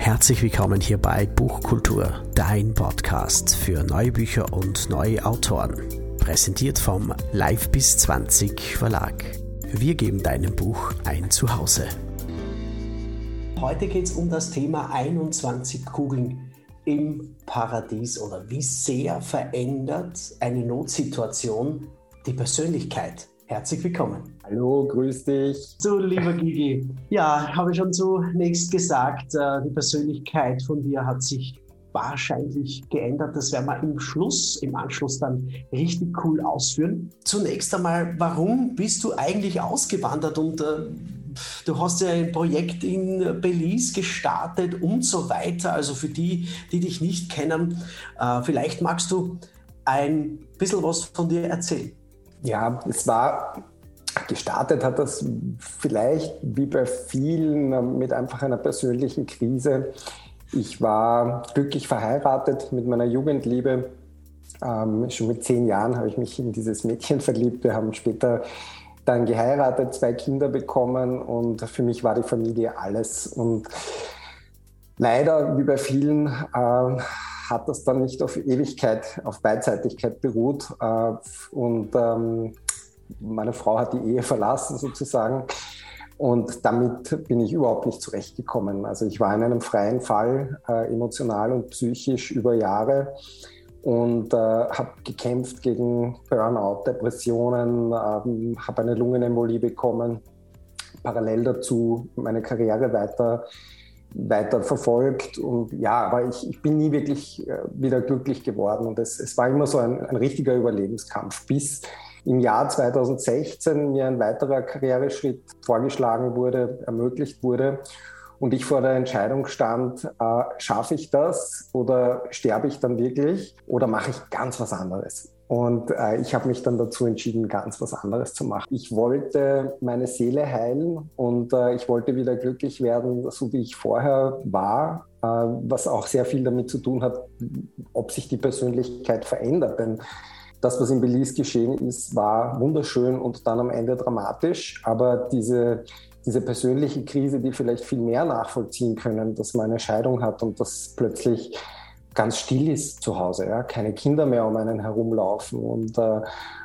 Herzlich willkommen hier bei Buchkultur, dein Podcast für neue Bücher und neue Autoren. Präsentiert vom Live bis 20 Verlag. Wir geben deinem Buch ein Zuhause. Heute geht es um das Thema 21 Kugeln im Paradies oder wie sehr verändert eine Notsituation die Persönlichkeit. Herzlich willkommen. Hallo, grüß dich. So, lieber Gigi. Ja, habe ich schon zunächst gesagt, äh, die Persönlichkeit von dir hat sich wahrscheinlich geändert. Das werden wir im Schluss, im Anschluss dann richtig cool ausführen. Zunächst einmal, warum bist du eigentlich ausgewandert und äh, du hast ja ein Projekt in Belize gestartet und so weiter. Also für die, die dich nicht kennen, äh, vielleicht magst du ein bisschen was von dir erzählen. Ja, es war gestartet hat das vielleicht wie bei vielen mit einfach einer persönlichen Krise. Ich war glücklich verheiratet mit meiner Jugendliebe. Ähm, schon mit zehn Jahren habe ich mich in dieses Mädchen verliebt. Wir haben später dann geheiratet, zwei Kinder bekommen und für mich war die Familie alles. Und leider, wie bei vielen, äh, hat das dann nicht auf Ewigkeit, auf Beidseitigkeit beruht. Äh, und ähm, meine Frau hat die Ehe verlassen sozusagen. Und damit bin ich überhaupt nicht zurechtgekommen. Also ich war in einem freien Fall, äh, emotional und psychisch über Jahre und äh, habe gekämpft gegen Burnout, Depressionen, ähm, habe eine Lungenembolie bekommen, parallel dazu meine Karriere weiter weiter verfolgt. Und ja, aber ich, ich bin nie wirklich äh, wieder glücklich geworden. Und es, es war immer so ein, ein richtiger Überlebenskampf, bis im Jahr 2016 mir ein weiterer Karriereschritt vorgeschlagen wurde, ermöglicht wurde. Und ich vor der Entscheidung stand, äh, schaffe ich das oder sterbe ich dann wirklich oder mache ich ganz was anderes? Und äh, ich habe mich dann dazu entschieden, ganz was anderes zu machen. Ich wollte meine Seele heilen und äh, ich wollte wieder glücklich werden, so wie ich vorher war, äh, was auch sehr viel damit zu tun hat, ob sich die Persönlichkeit verändert. Denn das, was in Belize geschehen ist, war wunderschön und dann am Ende dramatisch. Aber diese, diese persönliche Krise, die vielleicht viel mehr nachvollziehen können, dass man eine Scheidung hat und dass plötzlich ganz still ist zu Hause, ja? keine Kinder mehr um einen herumlaufen und äh,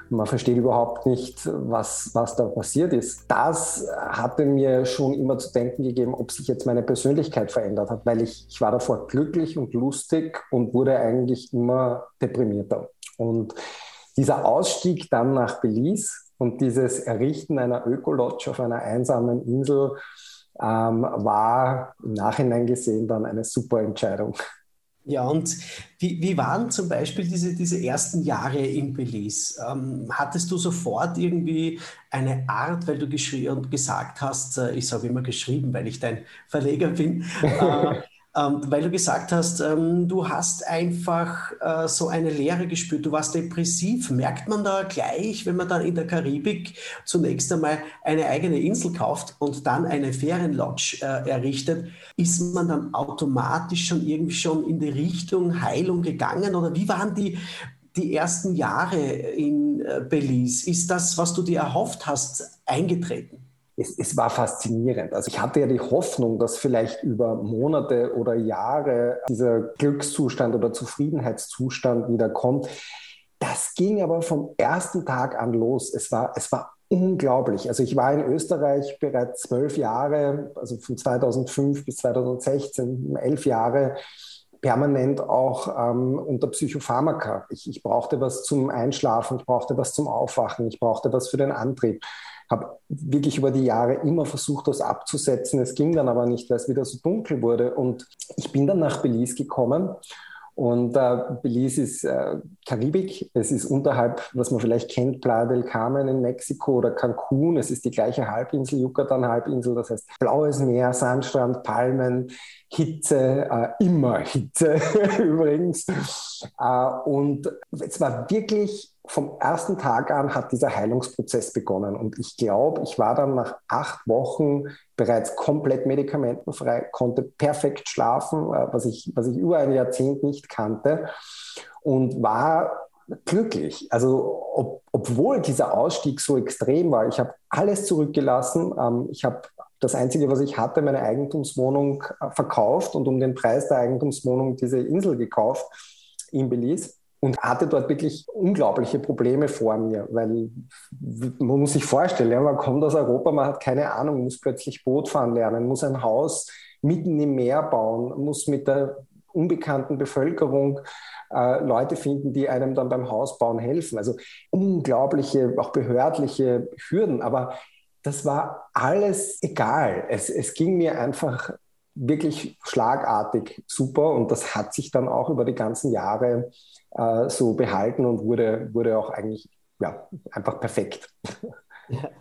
man versteht überhaupt nicht, was, was da passiert ist. Das hatte mir schon immer zu denken gegeben, ob sich jetzt meine Persönlichkeit verändert hat, weil ich, ich war davor glücklich und lustig und wurde eigentlich immer deprimierter. Und dieser Ausstieg dann nach Belize und dieses Errichten einer Ökolodge auf einer einsamen Insel ähm, war im Nachhinein gesehen dann eine super Entscheidung. Ja, und wie, wie waren zum Beispiel diese, diese ersten Jahre in Belize? Ähm, hattest du sofort irgendwie eine Art, weil du gesagt hast, äh, ich sage immer geschrieben, weil ich dein Verleger bin, äh, ähm, weil du gesagt hast, ähm, du hast einfach äh, so eine Leere gespürt, du warst depressiv. Merkt man da gleich, wenn man dann in der Karibik zunächst einmal eine eigene Insel kauft und dann eine Ferienlodge äh, errichtet, ist man dann automatisch schon irgendwie schon in die Richtung Heilung gegangen? Oder wie waren die, die ersten Jahre in äh, Belize? Ist das, was du dir erhofft hast, eingetreten? Es, es, war faszinierend. Also ich hatte ja die Hoffnung, dass vielleicht über Monate oder Jahre dieser Glückszustand oder Zufriedenheitszustand wieder kommt. Das ging aber vom ersten Tag an los. Es war, es war unglaublich. Also ich war in Österreich bereits zwölf Jahre, also von 2005 bis 2016, elf Jahre permanent auch ähm, unter Psychopharmaka. Ich, ich brauchte was zum Einschlafen, ich brauchte was zum Aufwachen, ich brauchte was für den Antrieb habe wirklich über die Jahre immer versucht, das abzusetzen. Es ging dann aber nicht, weil es wieder so dunkel wurde. Und ich bin dann nach Belize gekommen. Und äh, Belize ist äh, Karibik. Es ist unterhalb, was man vielleicht kennt, Playa del Carmen in Mexiko oder Cancun. Es ist die gleiche Halbinsel, Yucatan-Halbinsel. Das heißt blaues Meer, Sandstrand, Palmen, Hitze, äh, immer Hitze übrigens. Äh, und es war wirklich vom ersten Tag an hat dieser Heilungsprozess begonnen. Und ich glaube, ich war dann nach acht Wochen bereits komplett medikamentenfrei, konnte perfekt schlafen, äh, was ich, was ich über ein Jahrzehnt nicht kannte und war glücklich. Also ob, obwohl dieser Ausstieg so extrem war, ich habe alles zurückgelassen. Ähm, ich habe das Einzige, was ich hatte, meine Eigentumswohnung äh, verkauft und um den Preis der Eigentumswohnung diese Insel gekauft in Belize und hatte dort wirklich unglaubliche Probleme vor mir, weil man muss sich vorstellen, man kommt aus Europa, man hat keine Ahnung, muss plötzlich Boot fahren lernen, muss ein Haus mitten im Meer bauen, muss mit der unbekannten Bevölkerung äh, Leute finden, die einem dann beim Hausbauen helfen. Also unglaubliche, auch behördliche Hürden. Aber das war alles egal. Es, es ging mir einfach wirklich schlagartig super und das hat sich dann auch über die ganzen Jahre äh, so behalten und wurde, wurde auch eigentlich ja, einfach perfekt.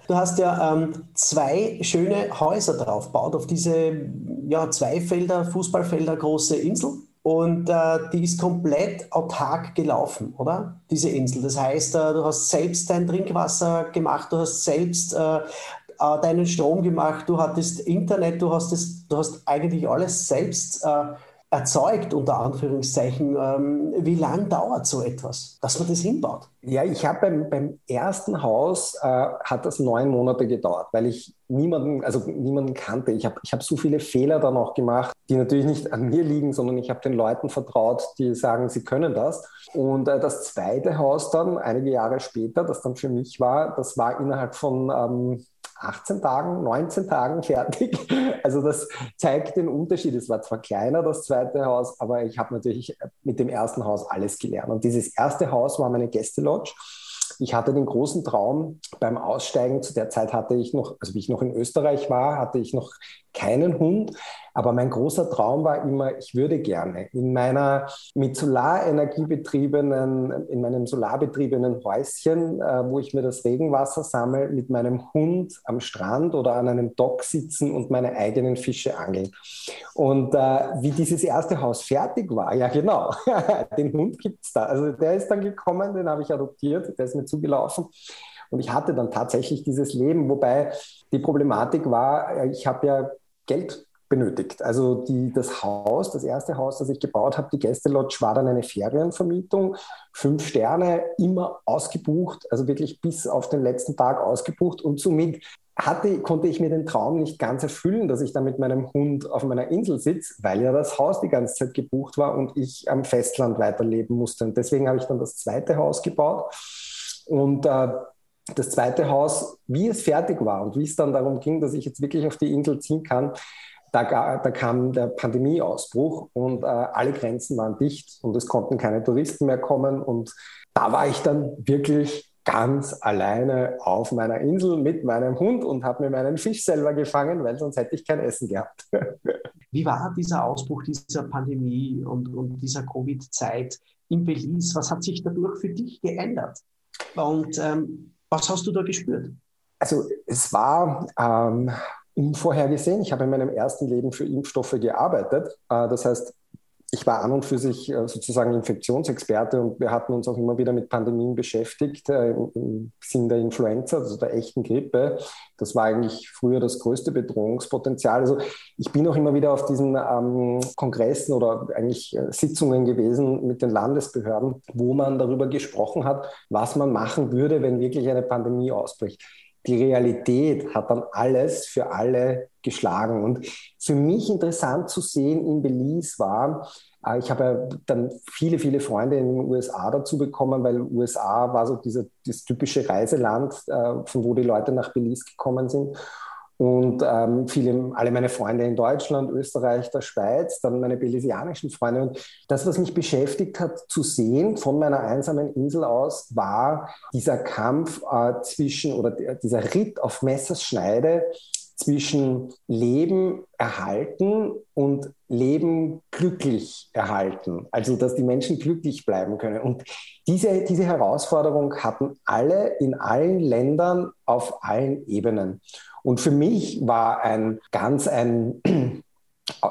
Du hast ja ähm, zwei schöne Häuser drauf gebaut, auf diese ja, zwei Felder, Fußballfelder große Insel. Und äh, die ist komplett autark gelaufen, oder? Diese Insel. Das heißt, äh, du hast selbst dein Trinkwasser gemacht, du hast selbst äh, äh, deinen Strom gemacht, du hattest Internet, du hast, das, du hast eigentlich alles selbst äh, erzeugt, unter Anführungszeichen. Ähm, wie lange dauert so etwas, dass man das hinbaut? Ja, ich habe beim, beim ersten Haus, äh, hat das neun Monate gedauert, weil ich niemanden, also niemanden kannte. Ich habe ich hab so viele Fehler dann auch gemacht, die natürlich nicht an mir liegen, sondern ich habe den Leuten vertraut, die sagen, sie können das. Und äh, das zweite Haus dann, einige Jahre später, das dann für mich war, das war innerhalb von ähm, 18 Tagen, 19 Tagen fertig. Also das zeigt den Unterschied. Es war zwar kleiner, das zweite Haus, aber ich habe natürlich mit dem ersten Haus alles gelernt. Und dieses erste Haus war meine Gästelodge. Ich hatte den großen Traum beim Aussteigen, zu der Zeit hatte ich noch, also wie ich noch in Österreich war, hatte ich noch keinen Hund. Aber mein großer Traum war immer, ich würde gerne in meiner mit Solarenergie betriebenen, in meinem solarbetriebenen Häuschen, äh, wo ich mir das Regenwasser sammle, mit meinem Hund am Strand oder an einem Dock sitzen und meine eigenen Fische angeln. Und äh, wie dieses erste Haus fertig war, ja genau, den Hund gibt es da. Also der ist dann gekommen, den habe ich adoptiert, der ist mir zugelaufen. Und ich hatte dann tatsächlich dieses Leben, wobei die Problematik war, äh, ich habe ja Geld benötigt. Also die, das Haus, das erste Haus, das ich gebaut habe, die Gästelodge, war dann eine Ferienvermietung. Fünf Sterne, immer ausgebucht, also wirklich bis auf den letzten Tag ausgebucht. Und somit hatte, konnte ich mir den Traum nicht ganz erfüllen, dass ich da mit meinem Hund auf meiner Insel sitze, weil ja das Haus die ganze Zeit gebucht war und ich am Festland weiterleben musste. Und deswegen habe ich dann das zweite Haus gebaut. Und äh, das zweite Haus, wie es fertig war und wie es dann darum ging, dass ich jetzt wirklich auf die Insel ziehen kann, da, da kam der Pandemieausbruch und äh, alle Grenzen waren dicht und es konnten keine Touristen mehr kommen. Und da war ich dann wirklich ganz alleine auf meiner Insel mit meinem Hund und habe mir meinen Fisch selber gefangen, weil sonst hätte ich kein Essen gehabt. Wie war dieser Ausbruch dieser Pandemie und, und dieser Covid-Zeit in Belize? Was hat sich dadurch für dich geändert? Und ähm, was hast du da gespürt? Also es war ähm, unvorhergesehen. Ich habe in meinem ersten Leben für Impfstoffe gearbeitet. Äh, das heißt, ich war an und für sich äh, sozusagen Infektionsexperte und wir hatten uns auch immer wieder mit Pandemien beschäftigt, äh, im Sinn der Influenza, also der echten Grippe. Das war eigentlich früher das größte Bedrohungspotenzial. Also ich bin auch immer wieder auf diesen ähm, Kongressen oder eigentlich Sitzungen gewesen mit den Landesbehörden, wo man darüber gesprochen hat, was man machen würde, wenn wirklich eine Pandemie ausbricht die Realität hat dann alles für alle geschlagen. Und für mich interessant zu sehen in Belize war, äh, ich habe dann viele, viele Freunde in den USA dazu bekommen, weil USA war so dieser, das typische Reiseland, äh, von wo die Leute nach Belize gekommen sind. Und ähm, viele, alle meine Freunde in Deutschland, Österreich, der Schweiz, dann meine belisianischen Freunde. Und das, was mich beschäftigt hat zu sehen von meiner einsamen Insel aus, war dieser Kampf äh, zwischen oder dieser Ritt auf Messerschneide zwischen Leben erhalten und Leben glücklich erhalten. Also, dass die Menschen glücklich bleiben können. Und diese, diese Herausforderung hatten alle in allen Ländern auf allen Ebenen. Und für mich war ein ganz ein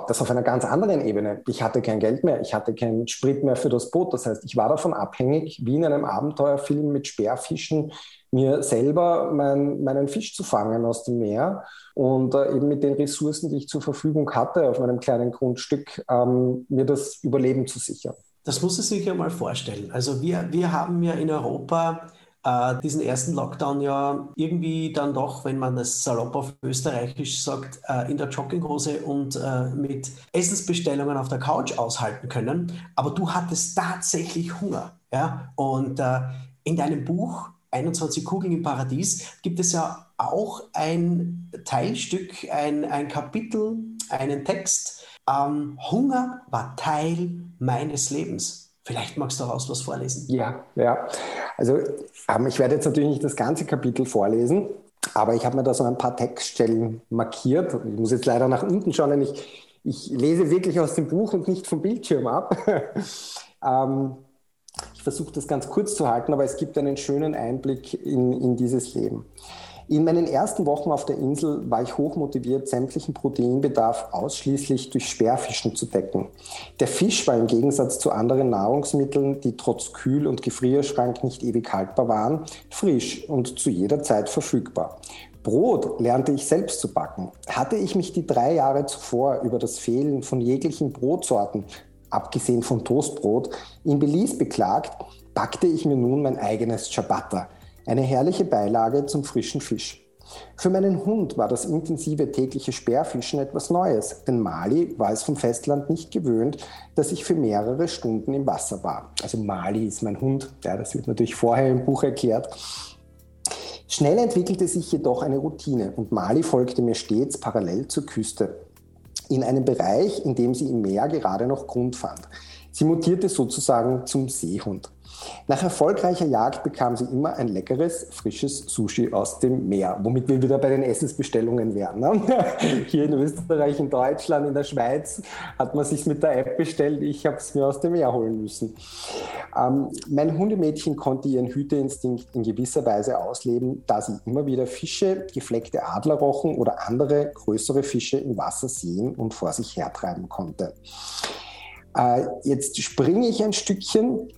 das auf einer ganz anderen Ebene. Ich hatte kein Geld mehr, ich hatte keinen Sprit mehr für das Boot. Das heißt, ich war davon abhängig, wie in einem Abenteuerfilm mit Sperrfischen, mir selber mein, meinen Fisch zu fangen aus dem Meer und äh, eben mit den Ressourcen, die ich zur Verfügung hatte auf meinem kleinen Grundstück, ähm, mir das Überleben zu sichern. Das muss man sich ja mal vorstellen. Also wir, wir haben ja in Europa äh, diesen ersten Lockdown ja irgendwie dann doch, wenn man es salopp auf Österreichisch sagt, äh, in der Jogginghose und äh, mit Essensbestellungen auf der Couch aushalten können. Aber du hattest tatsächlich Hunger. Ja? Und äh, in deinem Buch 21 Kugeln im Paradies gibt es ja auch ein Teilstück, ein, ein Kapitel, einen Text. Ähm, Hunger war Teil meines Lebens. Vielleicht magst du daraus was vorlesen. Ja, ja. Also ähm, ich werde jetzt natürlich nicht das ganze Kapitel vorlesen, aber ich habe mir da so ein paar Textstellen markiert. Ich muss jetzt leider nach unten schauen, denn ich, ich lese wirklich aus dem Buch und nicht vom Bildschirm ab. ähm, ich versuche das ganz kurz zu halten, aber es gibt einen schönen Einblick in, in dieses Leben. In meinen ersten Wochen auf der Insel war ich hochmotiviert, sämtlichen Proteinbedarf ausschließlich durch Sperrfischen zu decken. Der Fisch war im Gegensatz zu anderen Nahrungsmitteln, die trotz Kühl- und Gefrierschrank nicht ewig haltbar waren, frisch und zu jeder Zeit verfügbar. Brot lernte ich selbst zu backen. Hatte ich mich die drei Jahre zuvor über das Fehlen von jeglichen Brotsorten, abgesehen von Toastbrot, in Belize beklagt, backte ich mir nun mein eigenes Ciabatta – eine herrliche Beilage zum frischen Fisch. Für meinen Hund war das intensive tägliche Sperrfischen etwas Neues, denn Mali war es vom Festland nicht gewöhnt, dass ich für mehrere Stunden im Wasser war. Also Mali ist mein Hund, ja, das wird natürlich vorher im Buch erklärt. Schnell entwickelte sich jedoch eine Routine und Mali folgte mir stets parallel zur Küste, in einem Bereich, in dem sie im Meer gerade noch Grund fand. Sie mutierte sozusagen zum Seehund. Nach erfolgreicher Jagd bekam sie immer ein leckeres, frisches Sushi aus dem Meer, womit wir wieder bei den Essensbestellungen wären. Ne? Hier in Österreich, in Deutschland, in der Schweiz hat man sich mit der App bestellt. Ich habe es mir aus dem Meer holen müssen. Ähm, mein Hundemädchen konnte ihren Hüteinstinkt in gewisser Weise ausleben, da sie immer wieder Fische, gefleckte Adlerrochen oder andere größere Fische im Wasser sehen und vor sich hertreiben konnte. Äh, jetzt springe ich ein Stückchen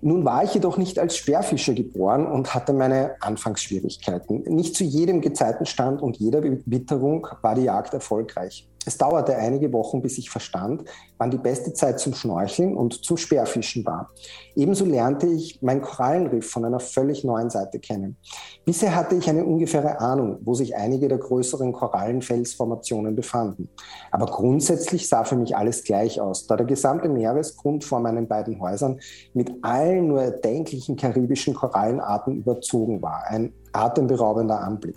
nun war ich jedoch nicht als Sperrfischer geboren und hatte meine Anfangsschwierigkeiten. Nicht zu jedem Gezeitenstand und jeder Witterung war die Jagd erfolgreich. Es dauerte einige Wochen, bis ich verstand, wann die beste Zeit zum Schnorcheln und zum Speerfischen war. Ebenso lernte ich mein Korallenriff von einer völlig neuen Seite kennen. Bisher hatte ich eine ungefähre Ahnung, wo sich einige der größeren Korallenfelsformationen befanden. Aber grundsätzlich sah für mich alles gleich aus, da der gesamte Meeresgrund vor meinen beiden Häusern mit allen nur erdenklichen karibischen Korallenarten überzogen war. Ein atemberaubender Anblick.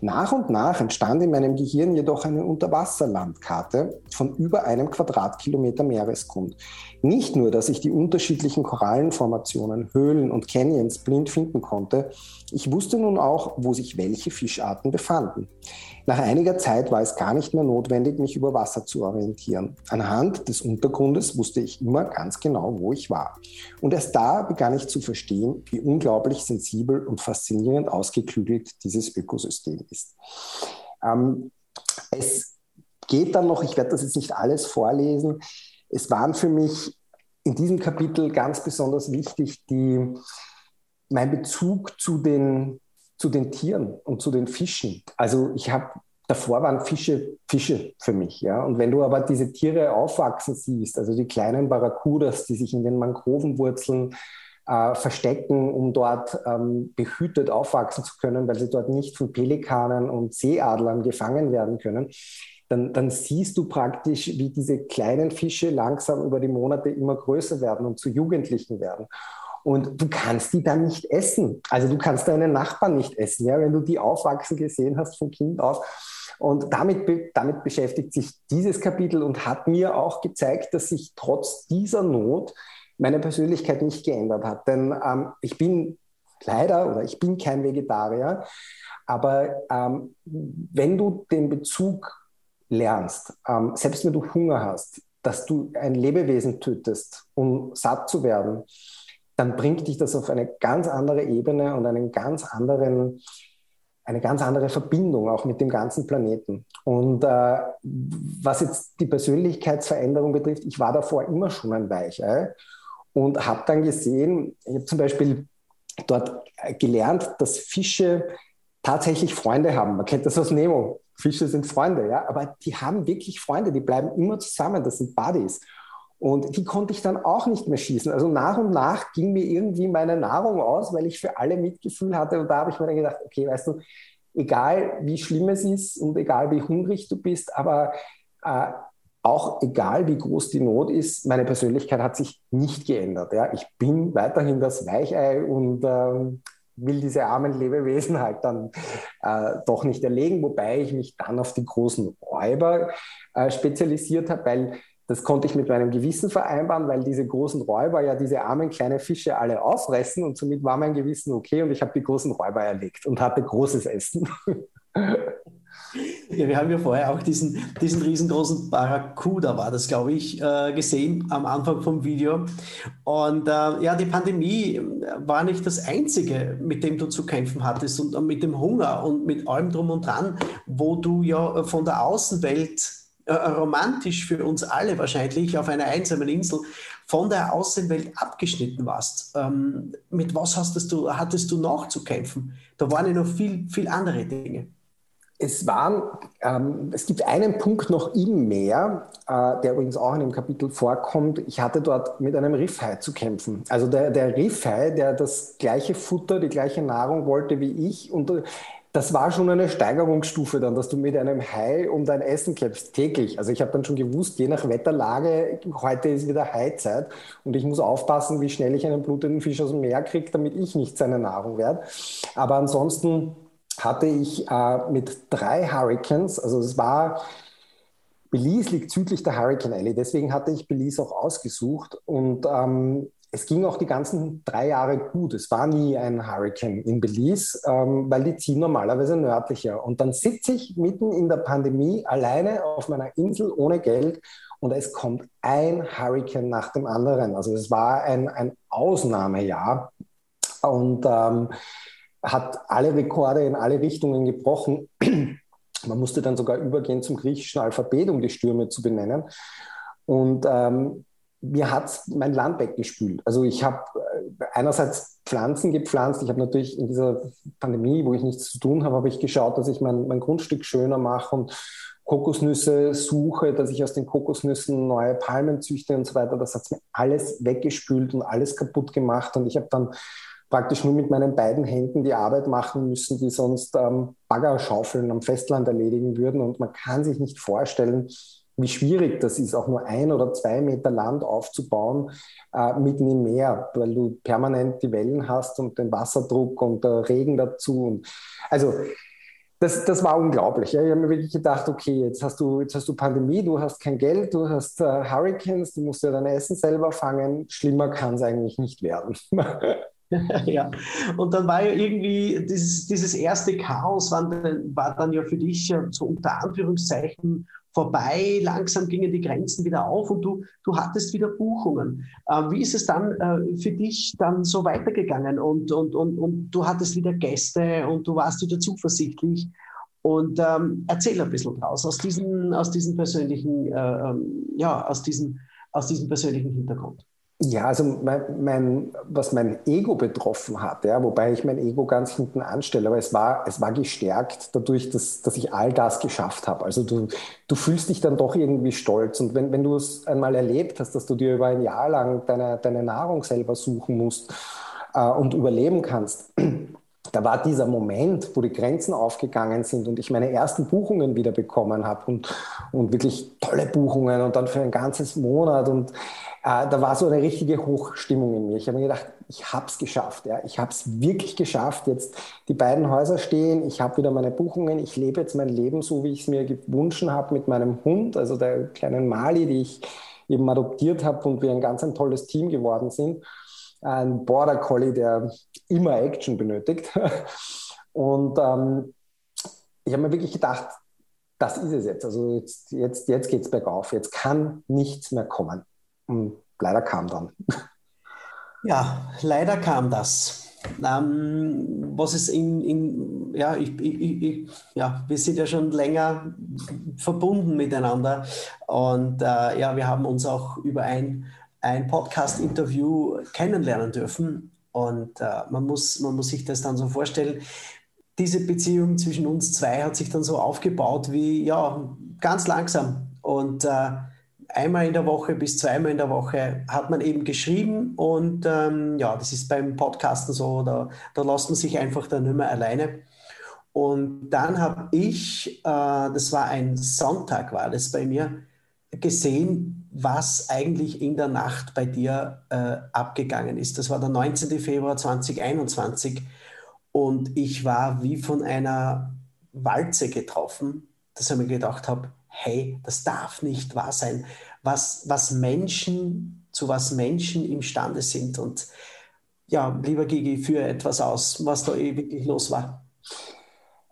Nach und nach entstand in meinem Gehirn jedoch eine Unterwasserlandkarte von über einem Quadratkilometer Meeresgrund. Nicht nur, dass ich die unterschiedlichen Korallenformationen, Höhlen und Canyons blind finden konnte, ich wusste nun auch, wo sich welche Fischarten befanden. Nach einiger Zeit war es gar nicht mehr notwendig, mich über Wasser zu orientieren. Anhand des Untergrundes wusste ich immer ganz genau, wo ich war. Und erst da begann ich zu verstehen, wie unglaublich sensibel und faszinierend ausgeklügelt dieses Ökosystem ist. Ähm, es geht dann noch, ich werde das jetzt nicht alles vorlesen, es waren für mich in diesem Kapitel ganz besonders wichtig die, mein Bezug zu den zu den Tieren und zu den Fischen. Also ich habe davor waren Fische Fische für mich, ja. Und wenn du aber diese Tiere aufwachsen siehst, also die kleinen Barracudas, die sich in den Mangrovenwurzeln äh, verstecken, um dort ähm, behütet aufwachsen zu können, weil sie dort nicht von Pelikanen und Seeadlern gefangen werden können, dann, dann siehst du praktisch, wie diese kleinen Fische langsam über die Monate immer größer werden und zu Jugendlichen werden. Und du kannst die dann nicht essen. Also du kannst deine Nachbarn nicht essen, ja, wenn du die aufwachsen gesehen hast von Kind auf. Und damit, damit beschäftigt sich dieses Kapitel und hat mir auch gezeigt, dass sich trotz dieser Not meine Persönlichkeit nicht geändert hat. Denn ähm, ich bin leider oder ich bin kein Vegetarier, aber ähm, wenn du den Bezug lernst, ähm, selbst wenn du Hunger hast, dass du ein Lebewesen tötest, um satt zu werden, dann bringt dich das auf eine ganz andere Ebene und einen ganz anderen, eine ganz andere Verbindung auch mit dem ganzen Planeten. Und äh, was jetzt die Persönlichkeitsveränderung betrifft, ich war davor immer schon ein Weichei und habe dann gesehen, ich habe zum Beispiel dort gelernt, dass Fische tatsächlich Freunde haben. Man kennt das aus Nemo. Fische sind Freunde, ja, aber die haben wirklich Freunde, die bleiben immer zusammen, das sind Buddies. Und die konnte ich dann auch nicht mehr schießen. Also nach und nach ging mir irgendwie meine Nahrung aus, weil ich für alle Mitgefühl hatte. Und da habe ich mir dann gedacht, okay, weißt du, egal wie schlimm es ist und egal wie hungrig du bist, aber äh, auch egal wie groß die Not ist, meine Persönlichkeit hat sich nicht geändert. Ja? Ich bin weiterhin das Weichei und ähm, will diese armen Lebewesen halt dann äh, doch nicht erlegen, wobei ich mich dann auf die großen Räuber äh, spezialisiert habe, weil das konnte ich mit meinem Gewissen vereinbaren, weil diese großen Räuber ja diese armen kleinen Fische alle auffressen und somit war mein Gewissen okay und ich habe die großen Räuber erlegt und hatte großes Essen. Ja, wir haben ja vorher auch diesen, diesen riesengroßen Barracuda, war das, glaube ich, äh, gesehen am Anfang vom Video. Und äh, ja, die Pandemie war nicht das Einzige, mit dem du zu kämpfen hattest und mit dem Hunger und mit allem drum und dran, wo du ja von der Außenwelt äh, romantisch für uns alle wahrscheinlich auf einer einsamen Insel von der Außenwelt abgeschnitten warst. Ähm, mit was hast du, hattest du noch zu kämpfen? Da waren ja noch viel, viel andere Dinge es waren, ähm, es gibt einen Punkt noch im Meer, äh, der übrigens auch in dem Kapitel vorkommt. Ich hatte dort mit einem Riffhai zu kämpfen. Also der, der Riffhai, der das gleiche Futter, die gleiche Nahrung wollte wie ich und äh, das war schon eine Steigerungsstufe dann, dass du mit einem Hai um dein Essen kämpfst, täglich. Also ich habe dann schon gewusst, je nach Wetterlage, heute ist wieder Haizeit und ich muss aufpassen, wie schnell ich einen blutenden Fisch aus dem Meer kriege, damit ich nicht seine Nahrung werde. Aber ansonsten hatte ich äh, mit drei Hurricanes, also es war, Belize liegt südlich der Hurricane Alley, deswegen hatte ich Belize auch ausgesucht und ähm, es ging auch die ganzen drei Jahre gut. Es war nie ein Hurricane in Belize, ähm, weil die ziehen normalerweise nördlicher. Und dann sitze ich mitten in der Pandemie alleine auf meiner Insel ohne Geld und es kommt ein Hurricane nach dem anderen. Also es war ein, ein Ausnahmejahr. Und ähm, hat alle Rekorde in alle Richtungen gebrochen. Man musste dann sogar übergehen zum griechischen Alphabet, um die Stürme zu benennen. Und ähm, mir hat mein Land weggespült. Also ich habe äh, einerseits Pflanzen gepflanzt. Ich habe natürlich in dieser Pandemie, wo ich nichts zu tun habe, habe ich geschaut, dass ich mein, mein Grundstück schöner mache und Kokosnüsse suche, dass ich aus den Kokosnüssen neue Palmen züchte und so weiter. Das hat mir alles weggespült und alles kaputt gemacht. Und ich habe dann praktisch nur mit meinen beiden Händen die Arbeit machen müssen, die sonst ähm, Baggerschaufeln am Festland erledigen würden. Und man kann sich nicht vorstellen, wie schwierig das ist, auch nur ein oder zwei Meter Land aufzubauen äh, mitten im Meer, weil du permanent die Wellen hast und den Wasserdruck und der Regen dazu. Und also das, das war unglaublich. Ja. Ich habe mir wirklich gedacht, okay, jetzt hast du, jetzt hast du Pandemie, du hast kein Geld, du hast äh, Hurricanes, du musst ja dein Essen selber fangen. Schlimmer kann es eigentlich nicht werden. ja, und dann war ja irgendwie dieses, dieses erste Chaos war dann, war dann ja für dich so unter Anführungszeichen vorbei. Langsam gingen die Grenzen wieder auf und du, du hattest wieder Buchungen. Äh, wie ist es dann äh, für dich dann so weitergegangen und, und, und, und du hattest wieder Gäste und du warst wieder zuversichtlich? Und ähm, erzähl ein bisschen draus, aus diesem, aus diesem persönlichen, äh, ähm, ja, aus diesem, aus diesem persönlichen Hintergrund. Ja, also mein, mein, was mein Ego betroffen hat, ja, wobei ich mein Ego ganz hinten anstelle, aber es war, es war gestärkt dadurch, dass, dass ich all das geschafft habe. Also du, du fühlst dich dann doch irgendwie stolz. Und wenn, wenn du es einmal erlebt hast, dass du dir über ein Jahr lang deine, deine Nahrung selber suchen musst äh, und überleben kannst, da war dieser Moment, wo die Grenzen aufgegangen sind und ich meine ersten Buchungen wieder bekommen habe und, und wirklich tolle Buchungen und dann für ein ganzes Monat und da war so eine richtige Hochstimmung in mir. Ich habe mir gedacht, ich habe es geschafft. Ja. Ich habe es wirklich geschafft. Jetzt die beiden Häuser stehen, ich habe wieder meine Buchungen, ich lebe jetzt mein Leben so, wie ich es mir gewünscht habe mit meinem Hund, also der kleinen Mali, die ich eben adoptiert habe und wir ein ganz ein tolles Team geworden sind. Ein Border Collie, der immer Action benötigt. Und ähm, ich habe mir wirklich gedacht, das ist es jetzt. Also jetzt, jetzt, jetzt geht es bergauf. Jetzt kann nichts mehr kommen. Und leider kam dann. Ja, leider kam das. Ähm, was ist in, in ja, ich, ich, ich, ja, wir sind ja schon länger verbunden miteinander und äh, ja, wir haben uns auch über ein, ein Podcast-Interview kennenlernen dürfen und äh, man, muss, man muss sich das dann so vorstellen. Diese Beziehung zwischen uns zwei hat sich dann so aufgebaut wie, ja, ganz langsam und äh, einmal in der Woche bis zweimal in der Woche hat man eben geschrieben und ähm, ja, das ist beim Podcasten so, da, da lässt man sich einfach dann nicht mehr alleine. Und dann habe ich, äh, das war ein Sonntag, war das bei mir, gesehen, was eigentlich in der Nacht bei dir äh, abgegangen ist. Das war der 19. Februar 2021 und ich war wie von einer Walze getroffen, dass ich mir gedacht habe, hey, das darf nicht wahr sein, was, was Menschen, zu was Menschen imstande sind. Und ja, lieber Gigi, führe etwas aus, was da eh wirklich los war.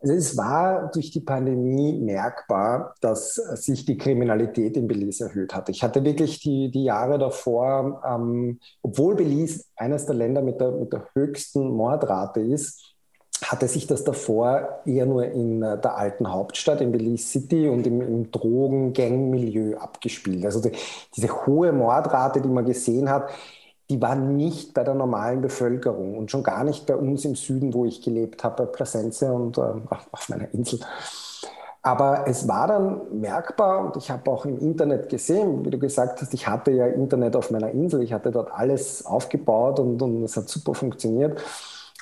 Also es war durch die Pandemie merkbar, dass sich die Kriminalität in Belize erhöht hat. Ich hatte wirklich die, die Jahre davor, ähm, obwohl Belize eines der Länder mit der, mit der höchsten Mordrate ist, hatte sich das davor eher nur in äh, der alten Hauptstadt, in Belize City und im, im Drogen-Gang-Milieu abgespielt. Also die, diese hohe Mordrate, die man gesehen hat, die war nicht bei der normalen Bevölkerung und schon gar nicht bei uns im Süden, wo ich gelebt habe, bei Placense und äh, auf meiner Insel. Aber es war dann merkbar und ich habe auch im Internet gesehen, wie du gesagt hast, ich hatte ja Internet auf meiner Insel, ich hatte dort alles aufgebaut und, und es hat super funktioniert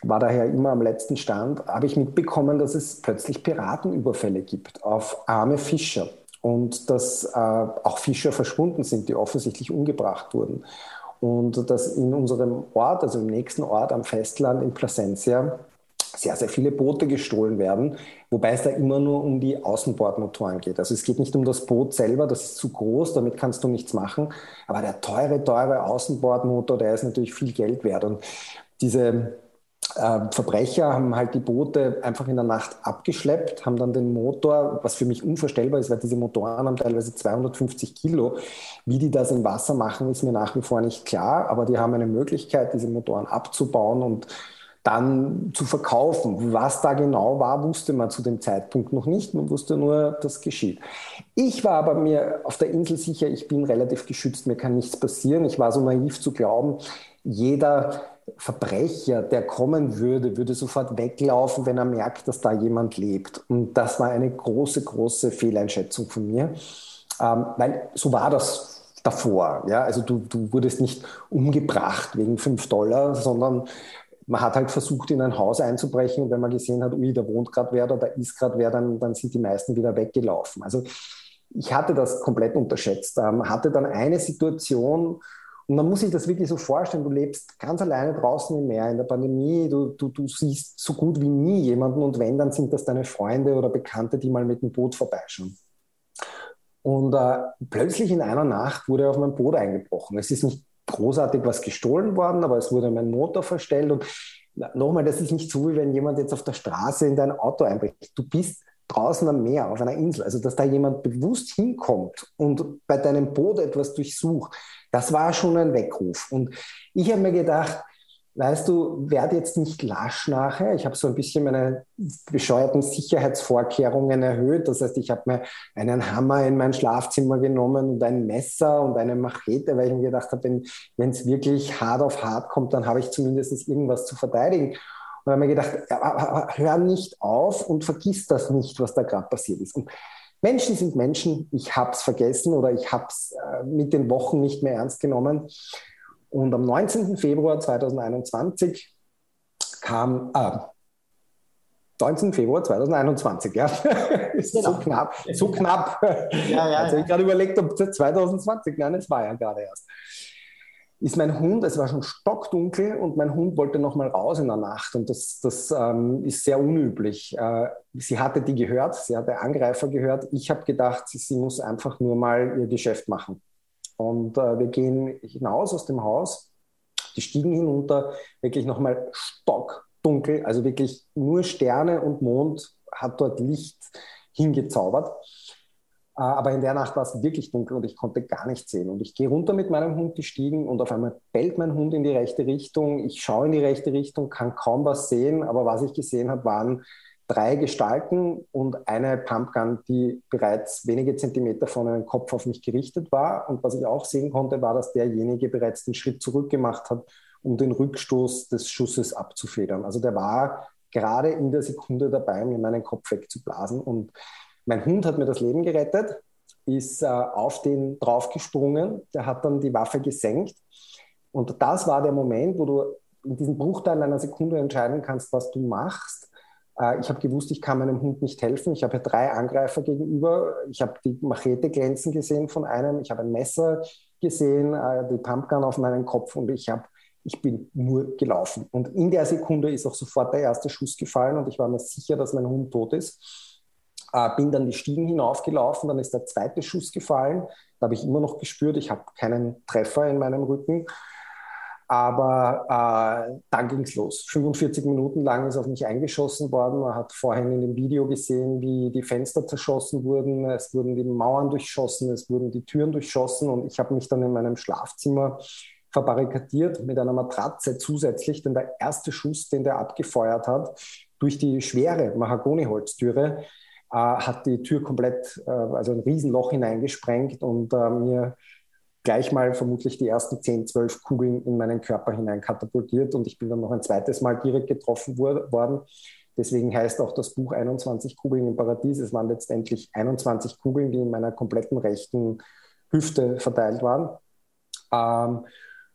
war daher immer am letzten Stand, habe ich mitbekommen, dass es plötzlich Piratenüberfälle gibt auf arme Fischer und dass äh, auch Fischer verschwunden sind, die offensichtlich umgebracht wurden. Und dass in unserem Ort, also im nächsten Ort am Festland in Placencia, sehr, sehr viele Boote gestohlen werden, wobei es da immer nur um die Außenbordmotoren geht. Also es geht nicht um das Boot selber, das ist zu groß, damit kannst du nichts machen. Aber der teure, teure Außenbordmotor, der ist natürlich viel Geld wert. Und diese Verbrecher haben halt die Boote einfach in der Nacht abgeschleppt, haben dann den Motor, was für mich unvorstellbar ist, weil diese Motoren haben teilweise 250 Kilo. Wie die das im Wasser machen, ist mir nach wie vor nicht klar, aber die haben eine Möglichkeit, diese Motoren abzubauen und dann zu verkaufen. Was da genau war, wusste man zu dem Zeitpunkt noch nicht. Man wusste nur, das geschieht. Ich war aber mir auf der Insel sicher, ich bin relativ geschützt, mir kann nichts passieren. Ich war so naiv zu glauben, jeder Verbrecher, der kommen würde, würde sofort weglaufen, wenn er merkt, dass da jemand lebt. Und das war eine große, große Fehleinschätzung von mir, ähm, weil so war das davor. Ja? Also du, du wurdest nicht umgebracht wegen fünf Dollar, sondern man hat halt versucht, in ein Haus einzubrechen und wenn man gesehen hat, ui, da wohnt gerade wer oder da ist gerade wer, dann, dann sind die meisten wieder weggelaufen. Also ich hatte das komplett unterschätzt. Ähm, hatte dann eine Situation, und man muss sich das wirklich so vorstellen, du lebst ganz alleine draußen im Meer in der Pandemie, du, du, du siehst so gut wie nie jemanden und wenn, dann sind das deine Freunde oder Bekannte, die mal mit dem Boot vorbeischauen. Und äh, plötzlich in einer Nacht wurde auf mein Boot eingebrochen. Es ist nicht großartig was gestohlen worden, aber es wurde mein Motor verstellt. Und nochmal, das ist nicht so, wie wenn jemand jetzt auf der Straße in dein Auto einbricht. Du bist draußen am Meer, auf einer Insel. Also, dass da jemand bewusst hinkommt und bei deinem Boot etwas durchsucht, das war schon ein Weckruf. Und ich habe mir gedacht, weißt du, werde jetzt nicht lasch nachher. Ich habe so ein bisschen meine bescheuerten Sicherheitsvorkehrungen erhöht. Das heißt, ich habe mir einen Hammer in mein Schlafzimmer genommen und ein Messer und eine Machete, weil ich mir gedacht habe, wenn es wirklich hart auf hart kommt, dann habe ich zumindest irgendwas zu verteidigen. Und habe mir gedacht, hör nicht auf und vergiss das nicht, was da gerade passiert ist. Und Menschen sind Menschen. Ich habe es vergessen oder ich habe es äh, mit den Wochen nicht mehr ernst genommen. Und am 19. Februar 2021 kam, äh, 19. Februar 2021, ja. ist genau. so knapp, so knapp. Ja, ja, also ich gerade überlegt, ob 2020, nein, es war ja gerade erst ist mein Hund, es war schon stockdunkel und mein Hund wollte noch mal raus in der Nacht und das, das ähm, ist sehr unüblich. Äh, sie hatte die gehört, sie hatte Angreifer gehört. Ich habe gedacht, sie, sie, muss einfach nur mal ihr Geschäft machen. Und äh, wir gehen hinaus aus dem Haus, die Stiegen hinunter, wirklich noch mal stockdunkel, also wirklich nur Sterne und Mond hat dort Licht hingezaubert. Äh, aber in der Nacht war es wirklich dunkel und ich konnte gar nichts sehen. Und ich gehe runter mit meinem Hund die Stiegen und auf einmal bellt mein Hund in die rechte Richtung. Ich schaue in die rechte Richtung, kann kaum was sehen, aber was ich gesehen habe, waren drei Gestalten und eine Pumpgun, die bereits wenige Zentimeter von einem Kopf auf mich gerichtet war. Und was ich auch sehen konnte, war, dass derjenige bereits den Schritt zurück gemacht hat, um den Rückstoß des Schusses abzufedern. Also der war gerade in der Sekunde dabei, mir meinen Kopf wegzublasen. Und mein Hund hat mir das Leben gerettet. ist äh, auf den draufgesprungen, der hat dann die Waffe gesenkt. Und das war der Moment, wo du in diesem Bruchteil einer Sekunde entscheiden kannst, was du machst. Äh, ich habe gewusst, ich kann meinem Hund nicht helfen. Ich habe ja drei Angreifer gegenüber. Ich habe die Machete glänzen gesehen von einem. Ich habe ein Messer gesehen, äh, die Pumpgun auf meinem Kopf und ich habe ich bin nur gelaufen. Und in der Sekunde ist auch sofort der erste Schuss gefallen und ich war mir sicher, dass mein Hund tot ist. Äh, bin dann die Stiegen hinaufgelaufen, dann ist der zweite Schuss gefallen. Da habe ich immer noch gespürt, ich habe keinen Treffer in meinem Rücken. Aber äh, dann ging es los. 45 Minuten lang ist auf mich eingeschossen worden. Man hat vorhin in dem Video gesehen, wie die Fenster zerschossen wurden. Es wurden die Mauern durchschossen, es wurden die Türen durchschossen. Und ich habe mich dann in meinem Schlafzimmer verbarrikadiert mit einer Matratze zusätzlich, denn der erste Schuss, den der abgefeuert hat, durch die schwere Mahagoniholztüre, äh, hat die Tür komplett, äh, also ein Riesenloch hineingesprengt und äh, mir gleich mal vermutlich die ersten 10, 12 Kugeln in meinen Körper hinein katapultiert und ich bin dann noch ein zweites Mal direkt getroffen worden. Deswegen heißt auch das Buch 21 Kugeln im Paradies. Es waren letztendlich 21 Kugeln, die in meiner kompletten rechten Hüfte verteilt waren. Ähm,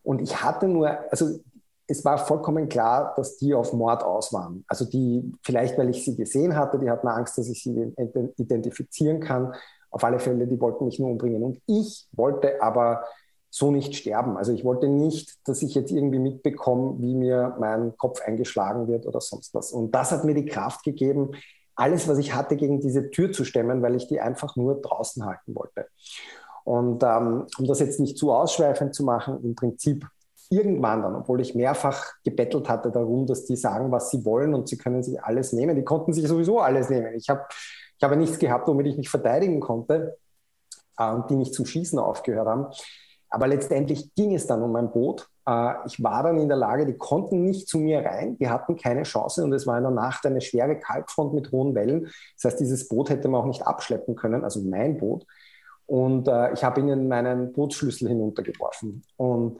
und ich hatte nur, also es war vollkommen klar, dass die auf Mord aus waren. Also die, vielleicht weil ich sie gesehen hatte, die hatten Angst, dass ich sie identifizieren kann. Auf alle Fälle, die wollten mich nur umbringen. Und ich wollte aber so nicht sterben. Also ich wollte nicht, dass ich jetzt irgendwie mitbekomme, wie mir mein Kopf eingeschlagen wird oder sonst was. Und das hat mir die Kraft gegeben, alles, was ich hatte, gegen diese Tür zu stemmen, weil ich die einfach nur draußen halten wollte. Und ähm, um das jetzt nicht zu ausschweifend zu machen, im Prinzip irgendwann dann, obwohl ich mehrfach gebettelt hatte darum, dass die sagen, was sie wollen und sie können sich alles nehmen. Die konnten sich sowieso alles nehmen. Ich habe ich habe nichts gehabt, womit ich mich verteidigen konnte äh, und die nicht zum Schießen aufgehört haben. Aber letztendlich ging es dann um mein Boot. Äh, ich war dann in der Lage, die konnten nicht zu mir rein, die hatten keine Chance und es war in der Nacht eine schwere Kalkfront mit hohen Wellen. Das heißt, dieses Boot hätte man auch nicht abschleppen können, also mein Boot. Und äh, ich habe ihnen meinen Bootsschlüssel hinuntergeworfen. Und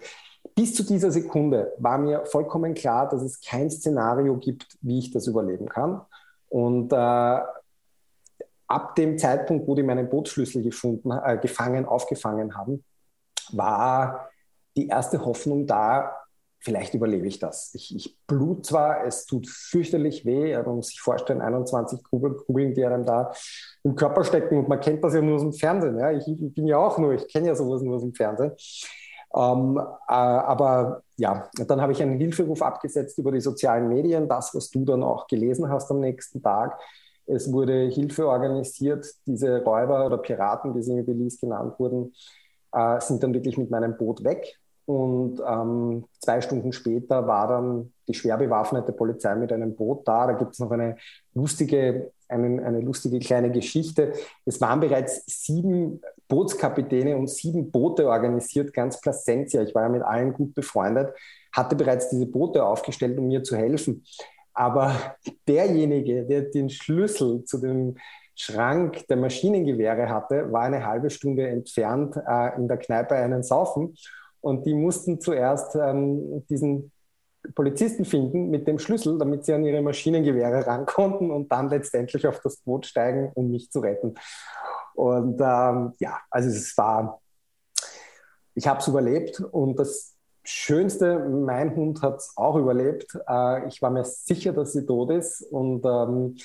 bis zu dieser Sekunde war mir vollkommen klar, dass es kein Szenario gibt, wie ich das überleben kann. Und äh, ab dem Zeitpunkt, wo die meinen Bootsschlüssel gefunden, äh, gefangen, aufgefangen haben, war die erste Hoffnung da, vielleicht überlebe ich das. Ich, ich blut zwar, es tut fürchterlich weh, man muss sich vorstellen, 21 Kugeln, Kugeln, die einem da im Körper stecken und man kennt das ja nur aus dem Fernsehen. Ja? Ich, ich bin ja auch nur, ich kenne ja sowas nur aus dem Fernsehen. Ähm, äh, aber ja, dann habe ich einen Hilferuf abgesetzt über die sozialen Medien, das, was du dann auch gelesen hast am nächsten Tag. Es wurde Hilfe organisiert. Diese Räuber oder Piraten, wie sie in Belize genannt wurden, äh, sind dann wirklich mit meinem Boot weg. Und ähm, zwei Stunden später war dann die schwer bewaffnete Polizei mit einem Boot da. Da gibt es noch eine lustige, eine, eine lustige kleine Geschichte. Es waren bereits sieben Bootskapitäne und sieben Boote organisiert, ganz Placentia. Ich war ja mit allen gut befreundet, hatte bereits diese Boote aufgestellt, um mir zu helfen. Aber derjenige, der den Schlüssel zu dem Schrank der Maschinengewehre hatte, war eine halbe Stunde entfernt äh, in der Kneipe einen Saufen. Und die mussten zuerst ähm, diesen Polizisten finden mit dem Schlüssel, damit sie an ihre Maschinengewehre ran konnten und dann letztendlich auf das Boot steigen, um mich zu retten. Und ähm, ja, also es war, ich habe es überlebt und das Schönste, mein Hund hat es auch überlebt. Äh, ich war mir sicher, dass sie tot ist. Und ähm,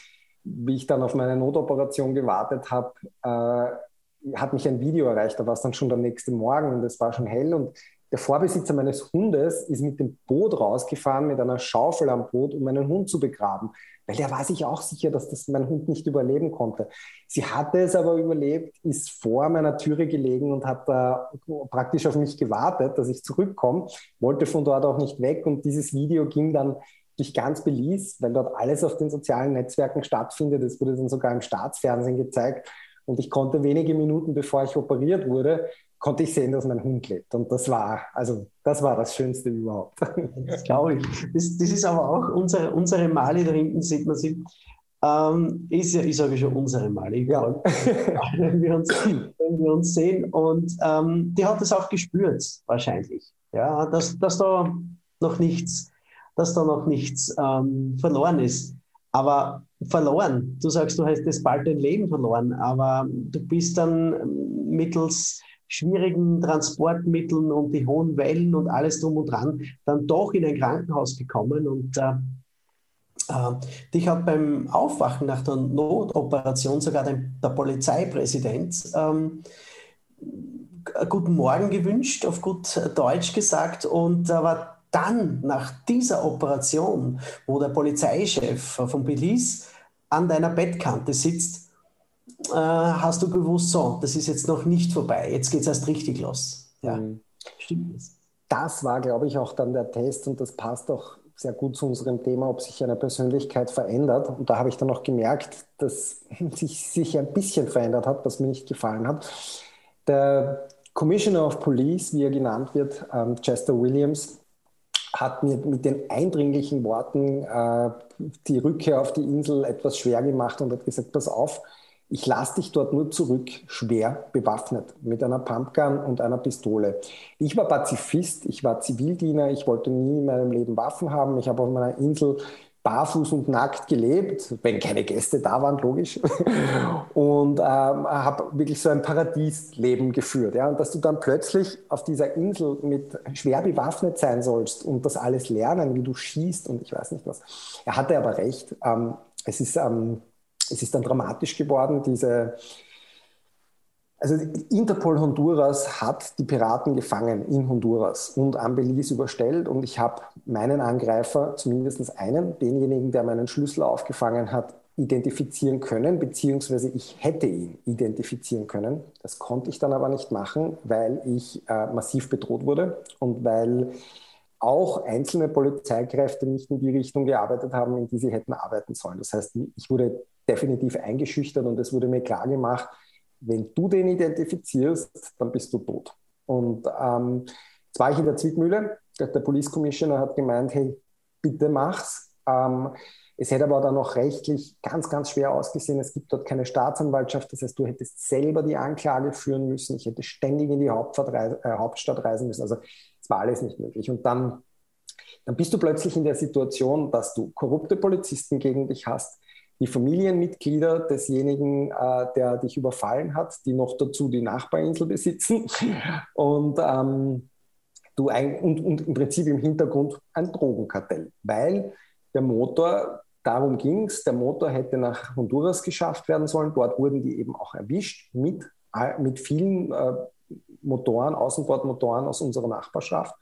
wie ich dann auf meine Notoperation gewartet habe, äh, hat mich ein Video erreicht. Da war es dann schon der nächste Morgen und es war schon hell. Und der Vorbesitzer meines Hundes ist mit dem Boot rausgefahren, mit einer Schaufel am Boot, um meinen Hund zu begraben. Weil der war sich auch sicher, dass das mein Hund nicht überleben konnte. Sie hatte es aber überlebt, ist vor meiner Türe gelegen und hat da praktisch auf mich gewartet, dass ich zurückkomme, wollte von dort auch nicht weg. Und dieses Video ging dann durch ganz Belize, weil dort alles auf den sozialen Netzwerken stattfindet. Es wurde dann sogar im Staatsfernsehen gezeigt. Und ich konnte wenige Minuten, bevor ich operiert wurde, konnte ich sehen, dass mein Hund lebt. Und das war, also das war das Schönste überhaupt. Das glaube ich. Das, das, ist aber auch unsere, unsere Mali, da hinten sieht man sie. Ähm, ist ja, ich sage schon unsere Mali, ja. wenn, wir uns, wenn wir uns sehen. Und ähm, die hat es auch gespürt, wahrscheinlich. Ja, dass, dass da noch nichts, dass da noch nichts ähm, verloren ist. Aber verloren. Du sagst, du hast das bald dein Leben verloren, aber du bist dann mittels schwierigen Transportmitteln und die hohen Wellen und alles drum und dran dann doch in ein Krankenhaus gekommen. Und äh, äh, dich hat beim Aufwachen nach der Notoperation sogar der, Polizeipräsident ähm, guten Morgen gewünscht, auf gut Deutsch gesagt und äh, war dann nach dieser Operation, wo der Polizeichef von Belize an deiner Bettkante sitzt, äh, hast du gewusst, so, das ist jetzt noch nicht vorbei, jetzt geht es erst richtig los. Ja, mhm. stimmt das? Das war, glaube ich, auch dann der Test und das passt auch sehr gut zu unserem Thema, ob sich eine Persönlichkeit verändert. Und da habe ich dann auch gemerkt, dass sich, sich ein bisschen verändert hat, was mir nicht gefallen hat. Der Commissioner of Police, wie er genannt wird, ähm, Chester Williams, hat mir mit den eindringlichen Worten äh, die Rückkehr auf die Insel etwas schwer gemacht und hat gesagt, pass auf, ich lasse dich dort nur zurück, schwer bewaffnet, mit einer Pumpgun und einer Pistole. Ich war Pazifist, ich war Zivildiener, ich wollte nie in meinem Leben Waffen haben. Ich habe auf meiner Insel barfuß und nackt gelebt, wenn keine Gäste da waren, logisch. Und ähm, habe wirklich so ein Paradiesleben geführt. Ja? Und dass du dann plötzlich auf dieser Insel mit schwer bewaffnet sein sollst und das alles lernen, wie du schießt und ich weiß nicht was. Er hatte aber recht. Ähm, es ist ähm, es ist dann dramatisch geworden, diese, also Interpol Honduras hat die Piraten gefangen in Honduras und an Belize überstellt und ich habe meinen Angreifer, zumindest einen, denjenigen, der meinen Schlüssel aufgefangen hat, identifizieren können, beziehungsweise ich hätte ihn identifizieren können. Das konnte ich dann aber nicht machen, weil ich äh, massiv bedroht wurde und weil auch einzelne Polizeikräfte nicht in die Richtung gearbeitet haben, in die sie hätten arbeiten sollen. Das heißt, ich wurde definitiv eingeschüchtert und es wurde mir klar gemacht, wenn du den identifizierst, dann bist du tot. Und ähm, jetzt war ich in der Zwickmühle. Der, Police Commissioner hat gemeint, hey, bitte mach's. Ähm, es hätte aber dann noch rechtlich ganz, ganz schwer ausgesehen. Es gibt dort keine Staatsanwaltschaft. Das heißt, du hättest selber die Anklage führen müssen. Ich hätte ständig in die äh, Hauptstadt reisen müssen. Also es war alles nicht möglich. Und dann, dann bist du plötzlich in der Situation, dass du korrupte Polizisten gegen dich hast, die Familienmitglieder desjenigen, äh, der dich überfallen hat, die noch dazu die Nachbarinsel besitzen und, ähm, du ein, und, und im Prinzip im Hintergrund ein Drogenkartell, weil der Motor, darum ging es, der Motor hätte nach Honduras geschafft werden sollen, dort wurden die eben auch erwischt mit, mit vielen äh, Motoren, Außenbordmotoren aus unserer Nachbarschaft.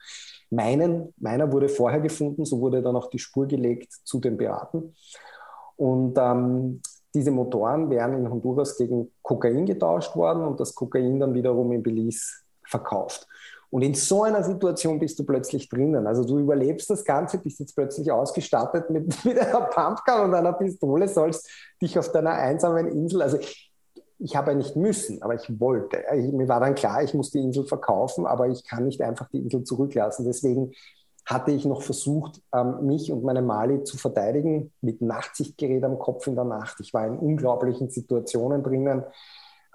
Meinen, meiner wurde vorher gefunden, so wurde dann auch die Spur gelegt zu den Piraten. Und ähm, diese Motoren wären in Honduras gegen Kokain getauscht worden und das Kokain dann wiederum in Belize verkauft. Und in so einer Situation bist du plötzlich drinnen. Also du überlebst das Ganze, bist jetzt plötzlich ausgestattet mit, mit einer Pumpgun und einer Pistole, sollst dich auf deiner einsamen Insel, also ich habe ja nicht müssen, aber ich wollte. Ich, mir war dann klar, ich muss die Insel verkaufen, aber ich kann nicht einfach die Insel zurücklassen. Deswegen hatte ich noch versucht, ähm, mich und meine Mali zu verteidigen mit Nachtsichtgerät am Kopf in der Nacht. Ich war in unglaublichen Situationen drinnen.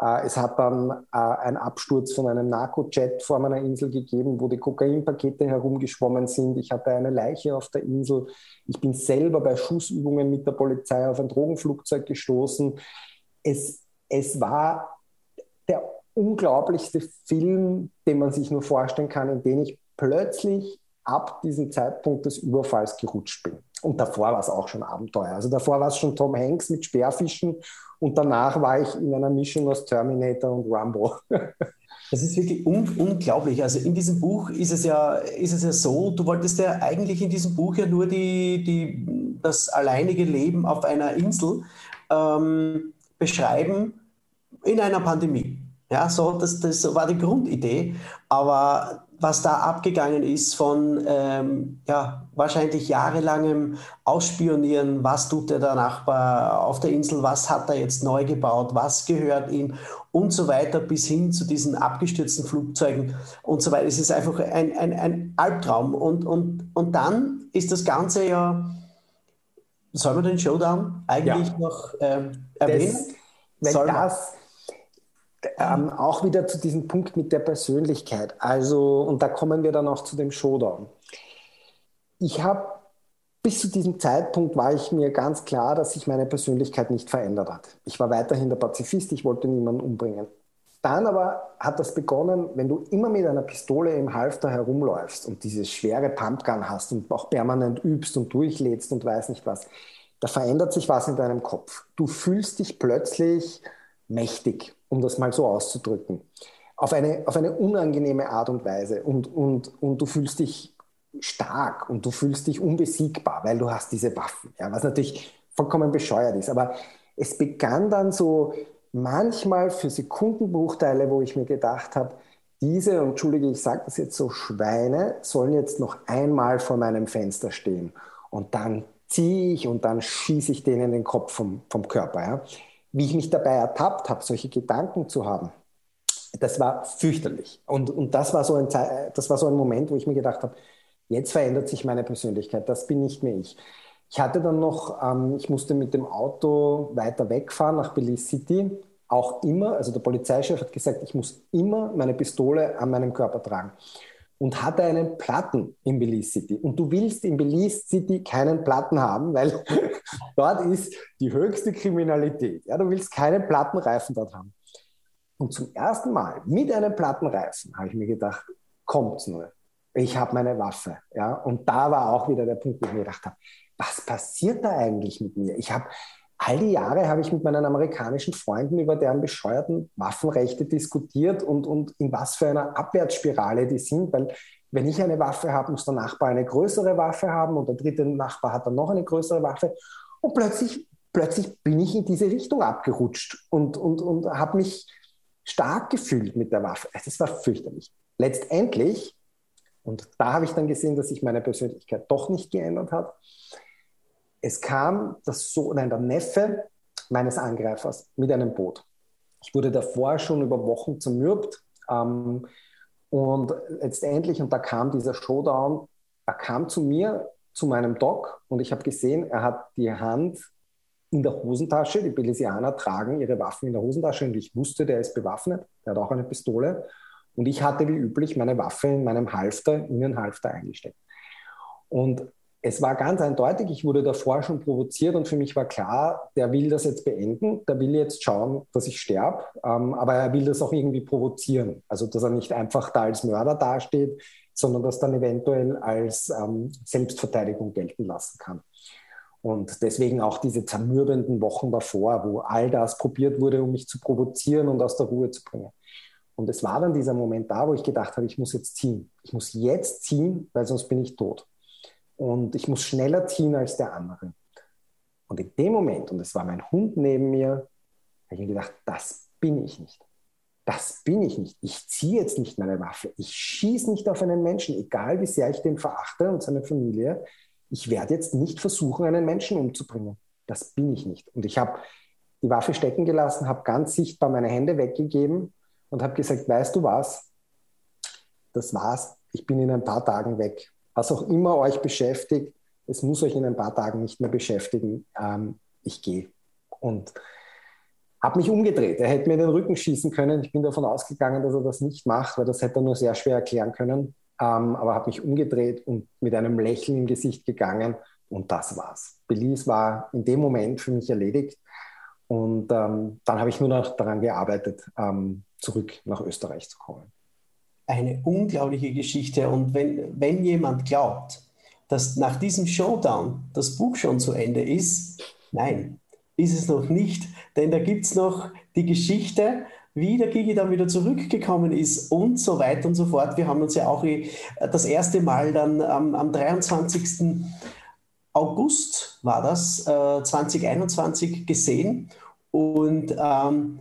Äh, es hat dann äh, einen Absturz von einem Narco-Jet vor meiner Insel gegeben, wo die Kokainpakete herumgeschwommen sind. Ich hatte eine Leiche auf der Insel. Ich bin selber bei Schussübungen mit der Polizei auf ein Drogenflugzeug gestoßen. Es, es war der unglaublichste Film, den man sich nur vorstellen kann, in dem ich plötzlich ab diesem Zeitpunkt des Überfalls gerutscht bin. Und davor war es auch schon Abenteuer. Also davor war es schon Tom Hanks mit Speerfischen und danach war ich in einer Mischung aus Terminator und Rambo. Das ist wirklich un unglaublich. Also in diesem Buch ist es ja, ist es ja so, du wolltest ja eigentlich in diesem Buch ja nur die, die, das alleinige Leben auf einer Insel ähm, beschreiben in einer Pandemie. Ja, so, das, das war die Grundidee. Aber was da abgegangen ist von ähm, ja, wahrscheinlich jahrelangem Ausspionieren, was tut der, Nachbar auf der Insel, was hat er jetzt neu gebaut, was gehört ihm und so weiter, bis hin zu diesen abgestürzten Flugzeugen und so weiter. Es ist einfach ein, ein, ein Albtraum. Und, und, und dann ist das Ganze ja, soll man den Showdown eigentlich ja. noch ähm, erwähnen? Das, wenn das ähm, auch wieder zu diesem Punkt mit der Persönlichkeit. Also, und da kommen wir dann auch zu dem Showdown. Ich habe bis zu diesem Zeitpunkt war ich mir ganz klar, dass sich meine Persönlichkeit nicht verändert hat. Ich war weiterhin der Pazifist, ich wollte niemanden umbringen. Dann aber hat das begonnen, wenn du immer mit einer Pistole im Halfter herumläufst und diese schwere Pumpgun hast und auch permanent übst und durchlädst und weiß nicht was, da verändert sich was in deinem Kopf. Du fühlst dich plötzlich mächtig, um das mal so auszudrücken. Auf eine, auf eine unangenehme Art und Weise. Und, und, und du fühlst dich stark und du fühlst dich unbesiegbar, weil du hast diese Waffen. Ja, was natürlich vollkommen bescheuert ist. Aber es begann dann so manchmal für Sekundenbruchteile, wo ich mir gedacht habe, diese, und entschuldige, ich sage das jetzt so, Schweine sollen jetzt noch einmal vor meinem Fenster stehen. Und dann ziehe ich und dann schieße ich denen den Kopf vom, vom Körper. Ja. Wie ich mich dabei ertappt habe, solche Gedanken zu haben, das war fürchterlich. Und, und das, war so ein, das war so ein Moment, wo ich mir gedacht habe, Jetzt verändert sich meine Persönlichkeit, das bin nicht mehr ich. Ich hatte dann noch, ähm, ich musste mit dem Auto weiter wegfahren nach Belize City, auch immer, also der Polizeichef hat gesagt, ich muss immer meine Pistole an meinem Körper tragen und hatte einen Platten in Belize City. Und du willst in Belize City keinen Platten haben, weil dort ist die höchste Kriminalität. Ja, du willst keinen Plattenreifen dort haben. Und zum ersten Mal mit einem Plattenreifen habe ich mir gedacht, kommt's nur ich habe meine Waffe. Ja? Und da war auch wieder der Punkt, wo ich mir gedacht habe, was passiert da eigentlich mit mir? Ich habe all die Jahre habe ich mit meinen amerikanischen Freunden über deren bescheuerten Waffenrechte diskutiert und, und in was für einer Abwärtsspirale die sind, weil wenn ich eine Waffe habe, muss der Nachbar eine größere Waffe haben und der dritte Nachbar hat dann noch eine größere Waffe und plötzlich, plötzlich bin ich in diese Richtung abgerutscht und, und, und habe mich stark gefühlt mit der Waffe. Das war fürchterlich. Letztendlich und da habe ich dann gesehen, dass sich meine Persönlichkeit doch nicht geändert hat. Es kam das so, nein, der Neffe meines Angreifers mit einem Boot. Ich wurde davor schon über Wochen zermürbt. Ähm, und letztendlich, und da kam dieser Showdown, er kam zu mir, zu meinem Doc, und ich habe gesehen, er hat die Hand in der Hosentasche. Die Belisianer tragen ihre Waffen in der Hosentasche und ich wusste, der ist bewaffnet. Der hat auch eine Pistole. Und ich hatte wie üblich meine Waffe in meinem Halfter, in den Halfter eingesteckt. Und es war ganz eindeutig, ich wurde davor schon provoziert und für mich war klar, der will das jetzt beenden, der will jetzt schauen, dass ich sterbe, ähm, aber er will das auch irgendwie provozieren. Also, dass er nicht einfach da als Mörder dasteht, sondern das dann eventuell als ähm, Selbstverteidigung gelten lassen kann. Und deswegen auch diese zermürbenden Wochen davor, wo all das probiert wurde, um mich zu provozieren und aus der Ruhe zu bringen. Und es war dann dieser Moment da, wo ich gedacht habe, ich muss jetzt ziehen. Ich muss jetzt ziehen, weil sonst bin ich tot. Und ich muss schneller ziehen als der andere. Und in dem Moment, und es war mein Hund neben mir, habe ich mir gedacht, das bin ich nicht. Das bin ich nicht. Ich ziehe jetzt nicht meine Waffe. Ich schieße nicht auf einen Menschen, egal wie sehr ich den verachte und seine Familie. Ich werde jetzt nicht versuchen, einen Menschen umzubringen. Das bin ich nicht. Und ich habe die Waffe stecken gelassen, habe ganz sichtbar meine Hände weggegeben und habe gesagt, weißt du was, das war's, ich bin in ein paar Tagen weg. Was auch immer euch beschäftigt, es muss euch in ein paar Tagen nicht mehr beschäftigen. Ähm, ich gehe. Und habe mich umgedreht. Er hätte mir den Rücken schießen können. Ich bin davon ausgegangen, dass er das nicht macht, weil das hätte er nur sehr schwer erklären können. Ähm, aber habe mich umgedreht und mit einem Lächeln im Gesicht gegangen. Und das war's. Belize war in dem Moment für mich erledigt. Und ähm, dann habe ich nur noch daran gearbeitet, ähm, zurück nach Österreich zu kommen. Eine unglaubliche Geschichte. Und wenn, wenn jemand glaubt, dass nach diesem Showdown das Buch schon zu Ende ist, nein, ist es noch nicht. Denn da gibt es noch die Geschichte, wie der Gigi dann wieder zurückgekommen ist und so weiter und so fort. Wir haben uns ja auch äh, das erste Mal dann am, am 23. August war das, äh, 2021 gesehen. Und ähm,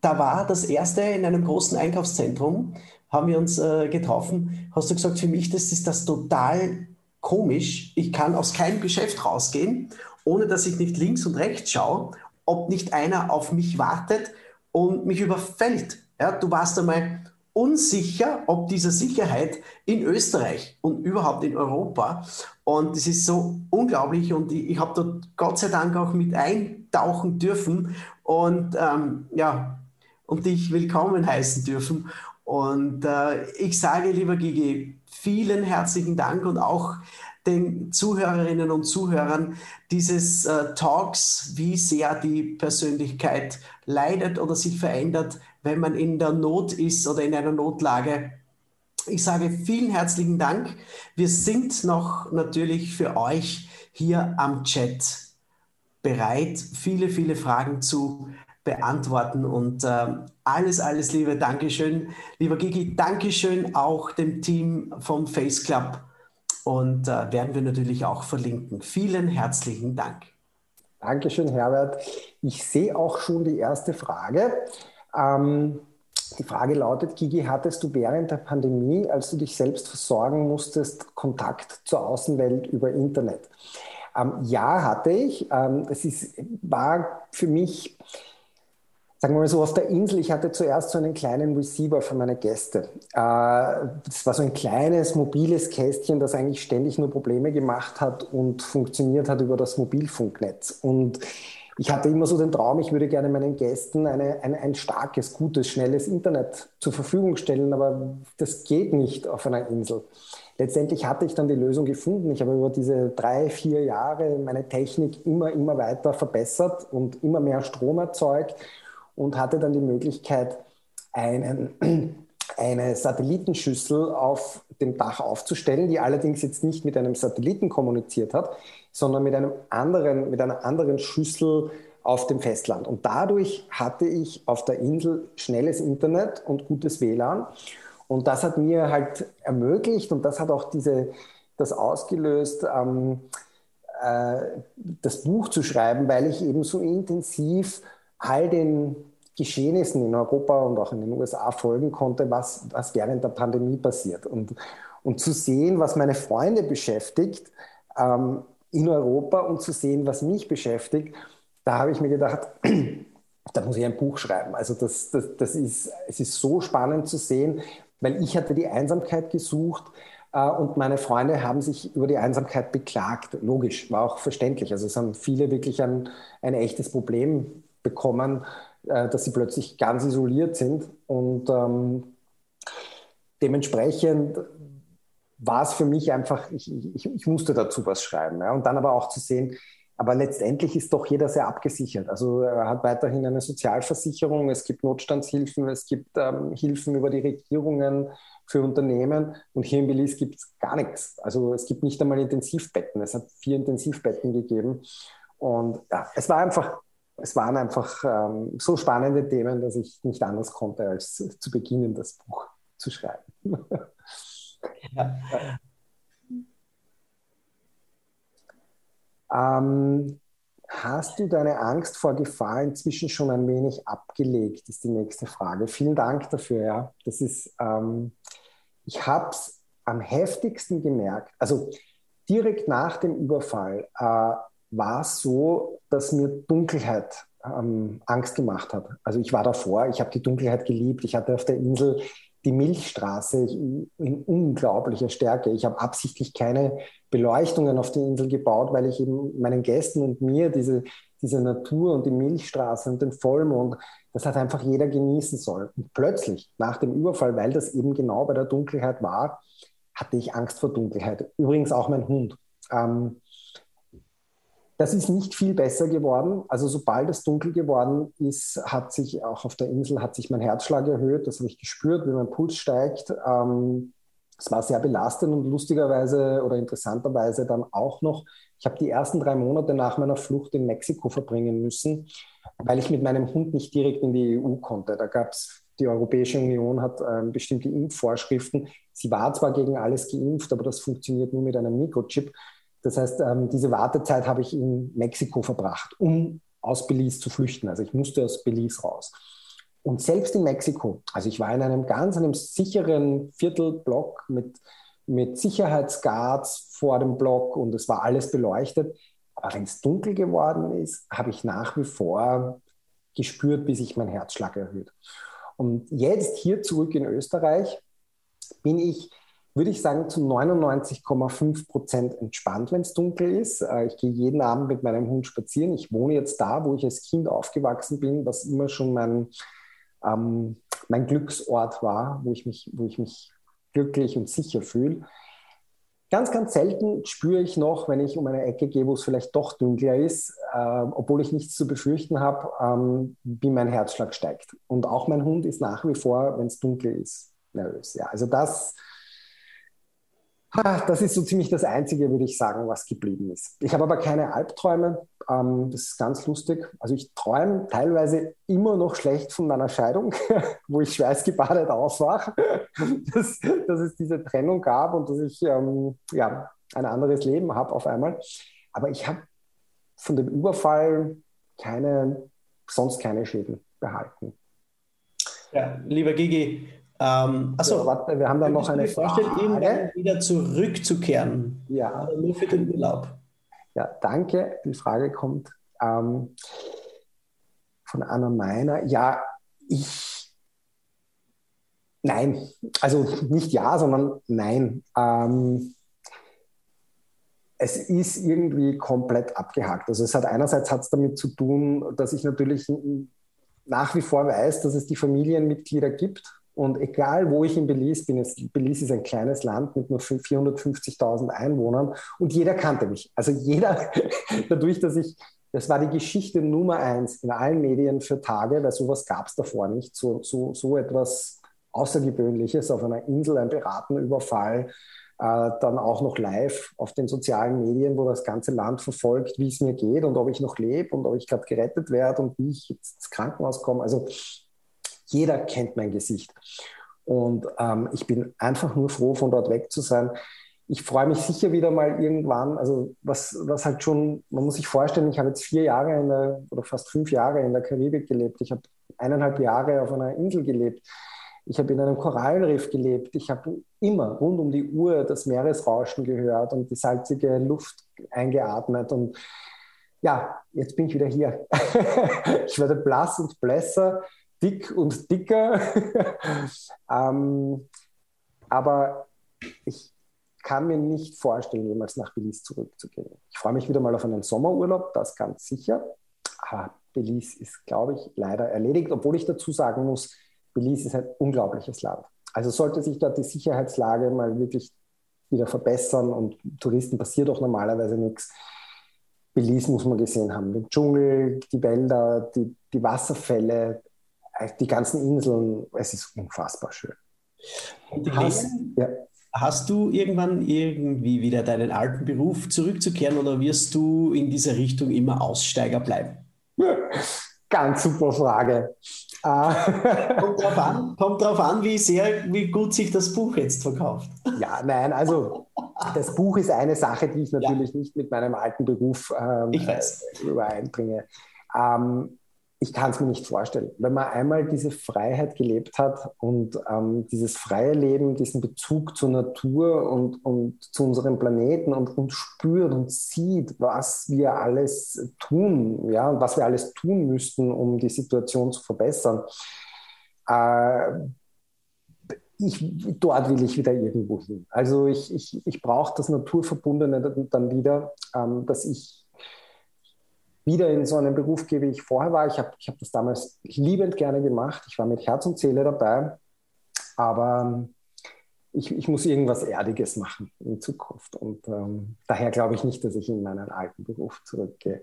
da war das erste in einem großen Einkaufszentrum, haben wir uns äh, getroffen. Hast du gesagt, für mich das ist das total komisch. Ich kann aus keinem Geschäft rausgehen, ohne dass ich nicht links und rechts schaue, ob nicht einer auf mich wartet und mich überfällt. Ja, du warst einmal unsicher, ob dieser Sicherheit in Österreich und überhaupt in Europa. Und das ist so unglaublich und ich, ich habe dort Gott sei Dank auch mit eintauchen dürfen und ähm, ja, und dich willkommen heißen dürfen. Und äh, ich sage, lieber Gigi, vielen herzlichen Dank und auch den Zuhörerinnen und Zuhörern dieses äh, Talks, wie sehr die Persönlichkeit leidet oder sich verändert, wenn man in der Not ist oder in einer Notlage. Ich sage vielen herzlichen Dank. Wir sind noch natürlich für euch hier am Chat bereit, viele, viele Fragen zu beantworten. Und äh, alles, alles Liebe, Dankeschön. Lieber Gigi, Dankeschön auch dem Team vom Face Club und äh, werden wir natürlich auch verlinken. Vielen herzlichen Dank. Dankeschön, Herbert. Ich sehe auch schon die erste Frage. Ähm, die Frage lautet, Gigi, hattest du während der Pandemie, als du dich selbst versorgen musstest, Kontakt zur Außenwelt über Internet? Ähm, ja, hatte ich. Ähm, es ist, war für mich sagen wir mal so, auf der Insel, ich hatte zuerst so einen kleinen Receiver für meine Gäste. Äh, das war so ein kleines mobiles Kästchen, das eigentlich ständig nur Probleme gemacht hat und funktioniert hat über das Mobilfunknetz. Und ich hatte immer so den Traum, ich würde gerne meinen Gästen eine, ein, ein starkes, gutes, schnelles Internet zur Verfügung stellen, aber das geht nicht auf einer Insel. Letztendlich hatte ich dann die Lösung gefunden. Ich habe über diese drei, vier Jahre meine Technik immer, immer weiter verbessert und immer mehr Strom erzeugt und hatte dann die Möglichkeit, einen, eine Satellitenschüssel auf dem Dach aufzustellen, die allerdings jetzt nicht mit einem Satelliten kommuniziert hat, sondern mit, einem anderen, mit einer anderen Schüssel auf dem Festland. Und dadurch hatte ich auf der Insel schnelles Internet und gutes WLAN. Und das hat mir halt ermöglicht und das hat auch diese, das ausgelöst, ähm, äh, das Buch zu schreiben, weil ich eben so intensiv all den Geschehnissen in Europa und auch in den USA folgen konnte, was, was während der Pandemie passiert. Und, und zu sehen, was meine Freunde beschäftigt ähm, in Europa und zu sehen, was mich beschäftigt, da habe ich mir gedacht, da muss ich ein Buch schreiben. Also das, das, das ist, es ist so spannend zu sehen, weil ich hatte die Einsamkeit gesucht äh, und meine Freunde haben sich über die Einsamkeit beklagt. Logisch, war auch verständlich. Also es haben viele wirklich ein, ein echtes Problem bekommen, äh, dass sie plötzlich ganz isoliert sind. Und ähm, dementsprechend war es für mich einfach, ich, ich, ich musste dazu was schreiben. Ja. Und dann aber auch zu sehen, aber letztendlich ist doch jeder sehr abgesichert. Also er hat weiterhin eine Sozialversicherung, es gibt Notstandshilfen, es gibt ähm, Hilfen über die Regierungen für Unternehmen und hier in Belize gibt es gar nichts. Also es gibt nicht einmal Intensivbetten. Es hat vier Intensivbetten gegeben. Und ja, es war einfach es waren einfach ähm, so spannende Themen, dass ich nicht anders konnte, als zu, zu beginnen, das Buch zu schreiben. ja. ähm, hast du deine Angst vor Gefahr inzwischen schon ein wenig abgelegt, ist die nächste Frage. Vielen Dank dafür. Ja. Das ist, ähm, ich habe es am heftigsten gemerkt, also direkt nach dem Überfall äh, war es so, dass mir Dunkelheit ähm, Angst gemacht hat. Also ich war davor, ich habe die Dunkelheit geliebt. Ich hatte auf der Insel die Milchstraße in unglaublicher Stärke. Ich habe absichtlich keine Beleuchtungen auf die Insel gebaut, weil ich eben meinen Gästen und mir diese, diese Natur und die Milchstraße und den Vollmond, das hat einfach jeder genießen sollen. Und plötzlich, nach dem Überfall, weil das eben genau bei der Dunkelheit war, hatte ich Angst vor Dunkelheit. Übrigens auch mein Hund. Ähm, das ist nicht viel besser geworden. Also sobald es dunkel geworden ist, hat sich auch auf der Insel hat sich mein Herzschlag erhöht. Das habe ich gespürt, wie mein Puls steigt. Ähm, es war sehr belastend und lustigerweise oder interessanterweise dann auch noch. Ich habe die ersten drei Monate nach meiner Flucht in Mexiko verbringen müssen, weil ich mit meinem Hund nicht direkt in die EU konnte. Da gab es die Europäische Union hat ähm, bestimmte Impfvorschriften. Sie war zwar gegen alles geimpft, aber das funktioniert nur mit einem Mikrochip. Das heißt, ähm, diese Wartezeit habe ich in Mexiko verbracht, um aus Belize zu flüchten. Also ich musste aus Belize raus. Und selbst in Mexiko, also ich war in einem ganz einem sicheren Viertelblock mit, mit Sicherheitsguards vor dem Block und es war alles beleuchtet. Aber wenn es dunkel geworden ist, habe ich nach wie vor gespürt, wie sich mein Herzschlag erhöht. Und jetzt hier zurück in Österreich bin ich würde ich sagen, zu 99,5 Prozent entspannt, wenn es dunkel ist. Äh, ich gehe jeden Abend mit meinem Hund spazieren. Ich wohne jetzt da, wo ich als Kind aufgewachsen bin, was immer schon mein, ähm, mein Glücksort war, wo ich mich, wo ich mich glücklich und sicher fühle. Ganz, ganz selten spüre ich noch, wenn ich um eine Ecke gehe, wo es vielleicht doch dunkler ist, äh, obwohl ich nichts zu befürchten habe, ähm, wie mein Herzschlag steigt. Und auch mein Hund ist nach wie vor, wenn es dunkel ist, nervös. Ja, also das, das ist so ziemlich das Einzige, würde ich sagen, was geblieben ist. Ich habe aber keine Albträume. Ähm, das ist ganz lustig. Also ich träume teilweise immer noch schlecht von meiner Scheidung, wo ich schweißgebadet aufwache, dass, dass es diese Trennung gab und dass ich ähm, ja, ein anderes Leben habe auf einmal. Aber ich habe von dem Überfall keine, sonst keine Schäden behalten. Ja, lieber Gigi, ähm, achso, ja, warte, wir haben da noch eine Frage. irgendwann wieder zurückzukehren. Ja. Nur für den Urlaub. Ja, danke. Die Frage kommt ähm, von Anna Meiner. Ja, ich. Nein. Also nicht ja, sondern nein. Ähm, es ist irgendwie komplett abgehakt. Also es hat einerseits hat es damit zu tun, dass ich natürlich nach wie vor weiß, dass es die Familienmitglieder gibt, und egal, wo ich in Belize bin, es, Belize ist ein kleines Land mit nur 450.000 Einwohnern und jeder kannte mich. Also jeder, dadurch, dass ich, das war die Geschichte Nummer eins in allen Medien für Tage, weil sowas gab es davor nicht. So, so, so etwas Außergewöhnliches auf einer Insel, ein Piratenüberfall, äh, dann auch noch live auf den sozialen Medien, wo das ganze Land verfolgt, wie es mir geht und ob ich noch lebe und ob ich gerade gerettet werde und wie ich ins Krankenhaus komme. Also jeder kennt mein Gesicht. Und ähm, ich bin einfach nur froh, von dort weg zu sein. Ich freue mich sicher wieder mal irgendwann, also was, was halt schon, man muss sich vorstellen, ich habe jetzt vier Jahre in der, oder fast fünf Jahre in der Karibik gelebt. Ich habe eineinhalb Jahre auf einer Insel gelebt. Ich habe in einem Korallenriff gelebt. Ich habe immer rund um die Uhr das Meeresrauschen gehört und die salzige Luft eingeatmet. Und ja, jetzt bin ich wieder hier. ich werde blass und blässer dick und dicker. ähm, aber ich kann mir nicht vorstellen, jemals nach Belize zurückzugehen. Ich freue mich wieder mal auf einen Sommerurlaub, das ganz sicher. Aber Belize ist, glaube ich, leider erledigt, obwohl ich dazu sagen muss, Belize ist ein unglaubliches Land. Also sollte sich dort die Sicherheitslage mal wirklich wieder verbessern und Touristen passiert auch normalerweise nichts. Belize muss man gesehen haben. Den Dschungel, die Wälder, die, die Wasserfälle, die ganzen Inseln, es ist unfassbar schön. Hast, ja. hast, du irgendwann irgendwie wieder deinen alten Beruf zurückzukehren oder wirst du in dieser Richtung immer Aussteiger bleiben? Ganz super Frage. Äh, kommt drauf an, kommt drauf an wie sehr, wie gut sich das Buch jetzt verkauft. Ja, nein, also das Buch ist eine Sache, die ich natürlich ja. nicht mit meinem alten Beruf ähm, übereinbringe. Ähm, ich kann es mir nicht vorstellen. Wenn man einmal diese Freiheit gelebt hat und ähm, dieses freie Leben, diesen Bezug zur Natur und, und zu unserem Planeten und, und spürt und sieht, was wir alles tun, ja, was wir alles tun müssten, um die Situation zu verbessern. Äh, ich, dort will ich wieder irgendwo hin. Also ich, ich, ich brauche das Naturverbundene dann wieder, ähm, dass ich wieder in so einen Beruf gehe, wie ich vorher war. Ich habe ich hab das damals liebend gerne gemacht. Ich war mit Herz und Seele dabei. Aber ich, ich muss irgendwas Erdiges machen in Zukunft. Und ähm, daher glaube ich nicht, dass ich in meinen alten Beruf zurückgehe.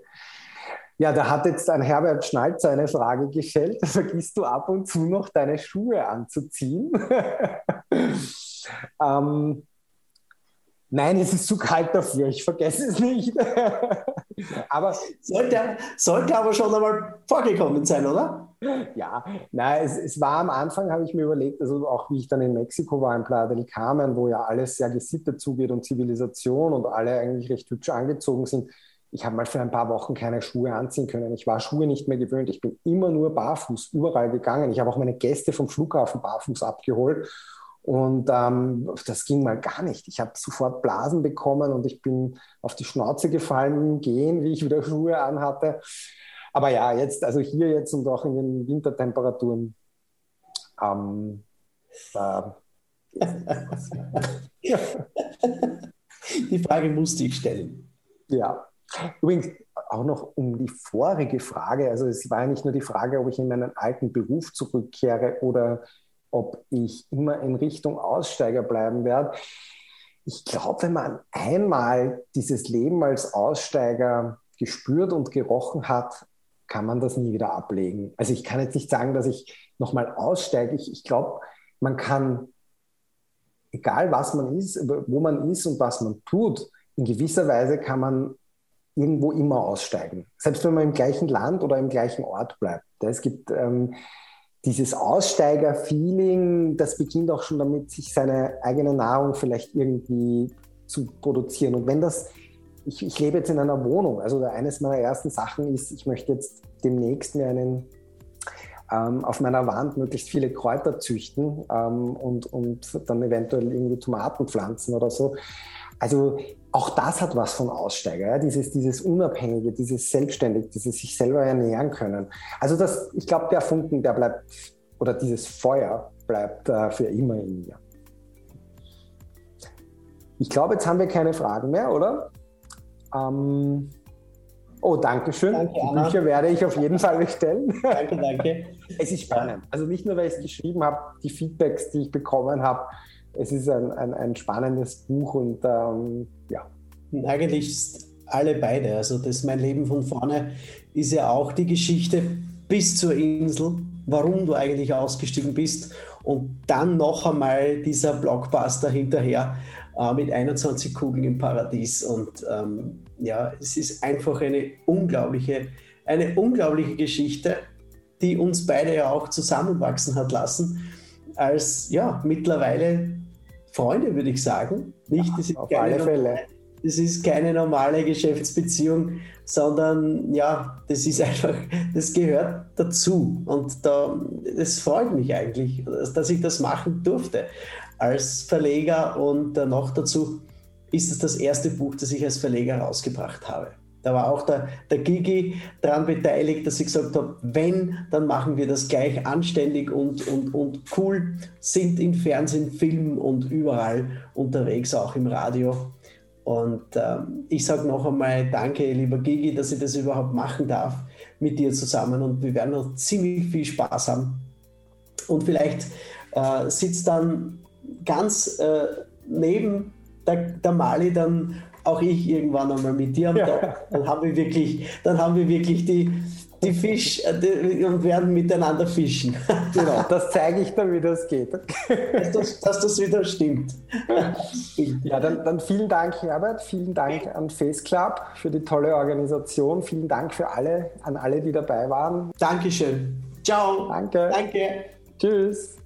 Ja, da hat jetzt ein Herbert Schnalzer eine Frage gestellt. Vergisst du ab und zu noch deine Schuhe anzuziehen? ähm, Nein, es ist zu kalt dafür. Ich vergesse es nicht. aber sollte, sollte aber schon einmal vorgekommen sein, oder? Ja, nein, es, es war am Anfang, habe ich mir überlegt, also auch wie ich dann in Mexiko war, in Playa del Carmen, wo ja alles sehr gesittet zugeht und Zivilisation und alle eigentlich recht hübsch angezogen sind. Ich habe mal für ein paar Wochen keine Schuhe anziehen können. Ich war Schuhe nicht mehr gewöhnt. Ich bin immer nur barfuß überall gegangen. Ich habe auch meine Gäste vom Flughafen barfuß abgeholt und ähm, das ging mal gar nicht. Ich habe sofort Blasen bekommen und ich bin auf die Schnauze gefallen Gehen, wie ich wieder Schuhe anhatte. Aber ja, jetzt, also hier jetzt und auch in den Wintertemperaturen, ähm, da Die Frage musste ich stellen. Ja. Übrigens, auch noch um die vorige Frage. Also es war ja nicht nur die Frage, ob ich in meinen alten Beruf zurückkehre oder ob ich immer in Richtung Aussteiger bleiben werde. Ich glaube, wenn man einmal dieses Leben als Aussteiger gespürt und gerochen hat, kann man das nie wieder ablegen. Also ich kann jetzt nicht sagen, dass ich nochmal aussteige. Ich, ich glaube, man kann, egal was man ist, wo man ist und was man tut, in gewisser Weise kann man irgendwo immer aussteigen. Selbst wenn man im gleichen Land oder im gleichen Ort bleibt. Es gibt ähm, dieses Aussteiger-Feeling, das beginnt auch schon damit, sich seine eigene Nahrung vielleicht irgendwie zu produzieren. Und wenn das, ich, ich lebe jetzt in einer Wohnung, also eines meiner ersten Sachen ist, ich möchte jetzt demnächst mir einen ähm, auf meiner Wand möglichst viele Kräuter züchten ähm, und, und dann eventuell irgendwie Tomaten pflanzen oder so. Also auch das hat was von Aussteiger, ja? dieses, dieses Unabhängige, dieses Selbstständige, dieses sich selber ernähren können. Also das, ich glaube, der Funken, der bleibt, oder dieses Feuer bleibt äh, für immer in mir. Ich glaube, jetzt haben wir keine Fragen mehr, oder? Ähm, oh, danke schön. Danke, die Bücher werde ich auf jeden Fall bestellen. Danke, danke. Es ist spannend. Also nicht nur, weil ich es geschrieben habe, die Feedbacks, die ich bekommen habe, es ist ein, ein, ein spannendes Buch und ähm, ja. Eigentlich alle beide. Also das Mein Leben von vorne ist ja auch die Geschichte bis zur Insel, warum du eigentlich ausgestiegen bist und dann noch einmal dieser Blockbuster hinterher äh, mit 21 Kugeln im Paradies und ähm, ja, es ist einfach eine unglaubliche, eine unglaubliche Geschichte, die uns beide ja auch zusammenwachsen hat lassen als ja mittlerweile Freunde, würde ich sagen. Nicht, das ist auf alle normale, Fälle. Das ist keine normale Geschäftsbeziehung, sondern ja, das ist einfach, das gehört dazu. Und da, das freut mich eigentlich, dass ich das machen durfte als Verleger und noch dazu ist es das erste Buch, das ich als Verleger rausgebracht habe. Da war auch der, der Gigi daran beteiligt, dass ich gesagt habe, wenn, dann machen wir das gleich anständig und, und, und cool, sind in Fernsehen, Film und überall unterwegs, auch im Radio. Und ähm, ich sage noch einmal danke, lieber Gigi, dass ich das überhaupt machen darf mit dir zusammen und wir werden noch ziemlich viel Spaß haben. Und vielleicht äh, sitzt dann ganz äh, neben der, der Mali dann auch ich irgendwann einmal mit dir am ja. Tag. Dann haben wir wirklich, dann haben wir wirklich die, die Fisch äh, die, und werden miteinander fischen. Genau, das zeige ich dann, wie das geht. dass, das, dass das wieder stimmt. Ja, dann, dann, vielen Dank, Herbert. Vielen Dank an Face Club für die tolle Organisation. Vielen Dank für alle, an alle, die dabei waren. Dankeschön. Ciao. Danke. Danke. Tschüss.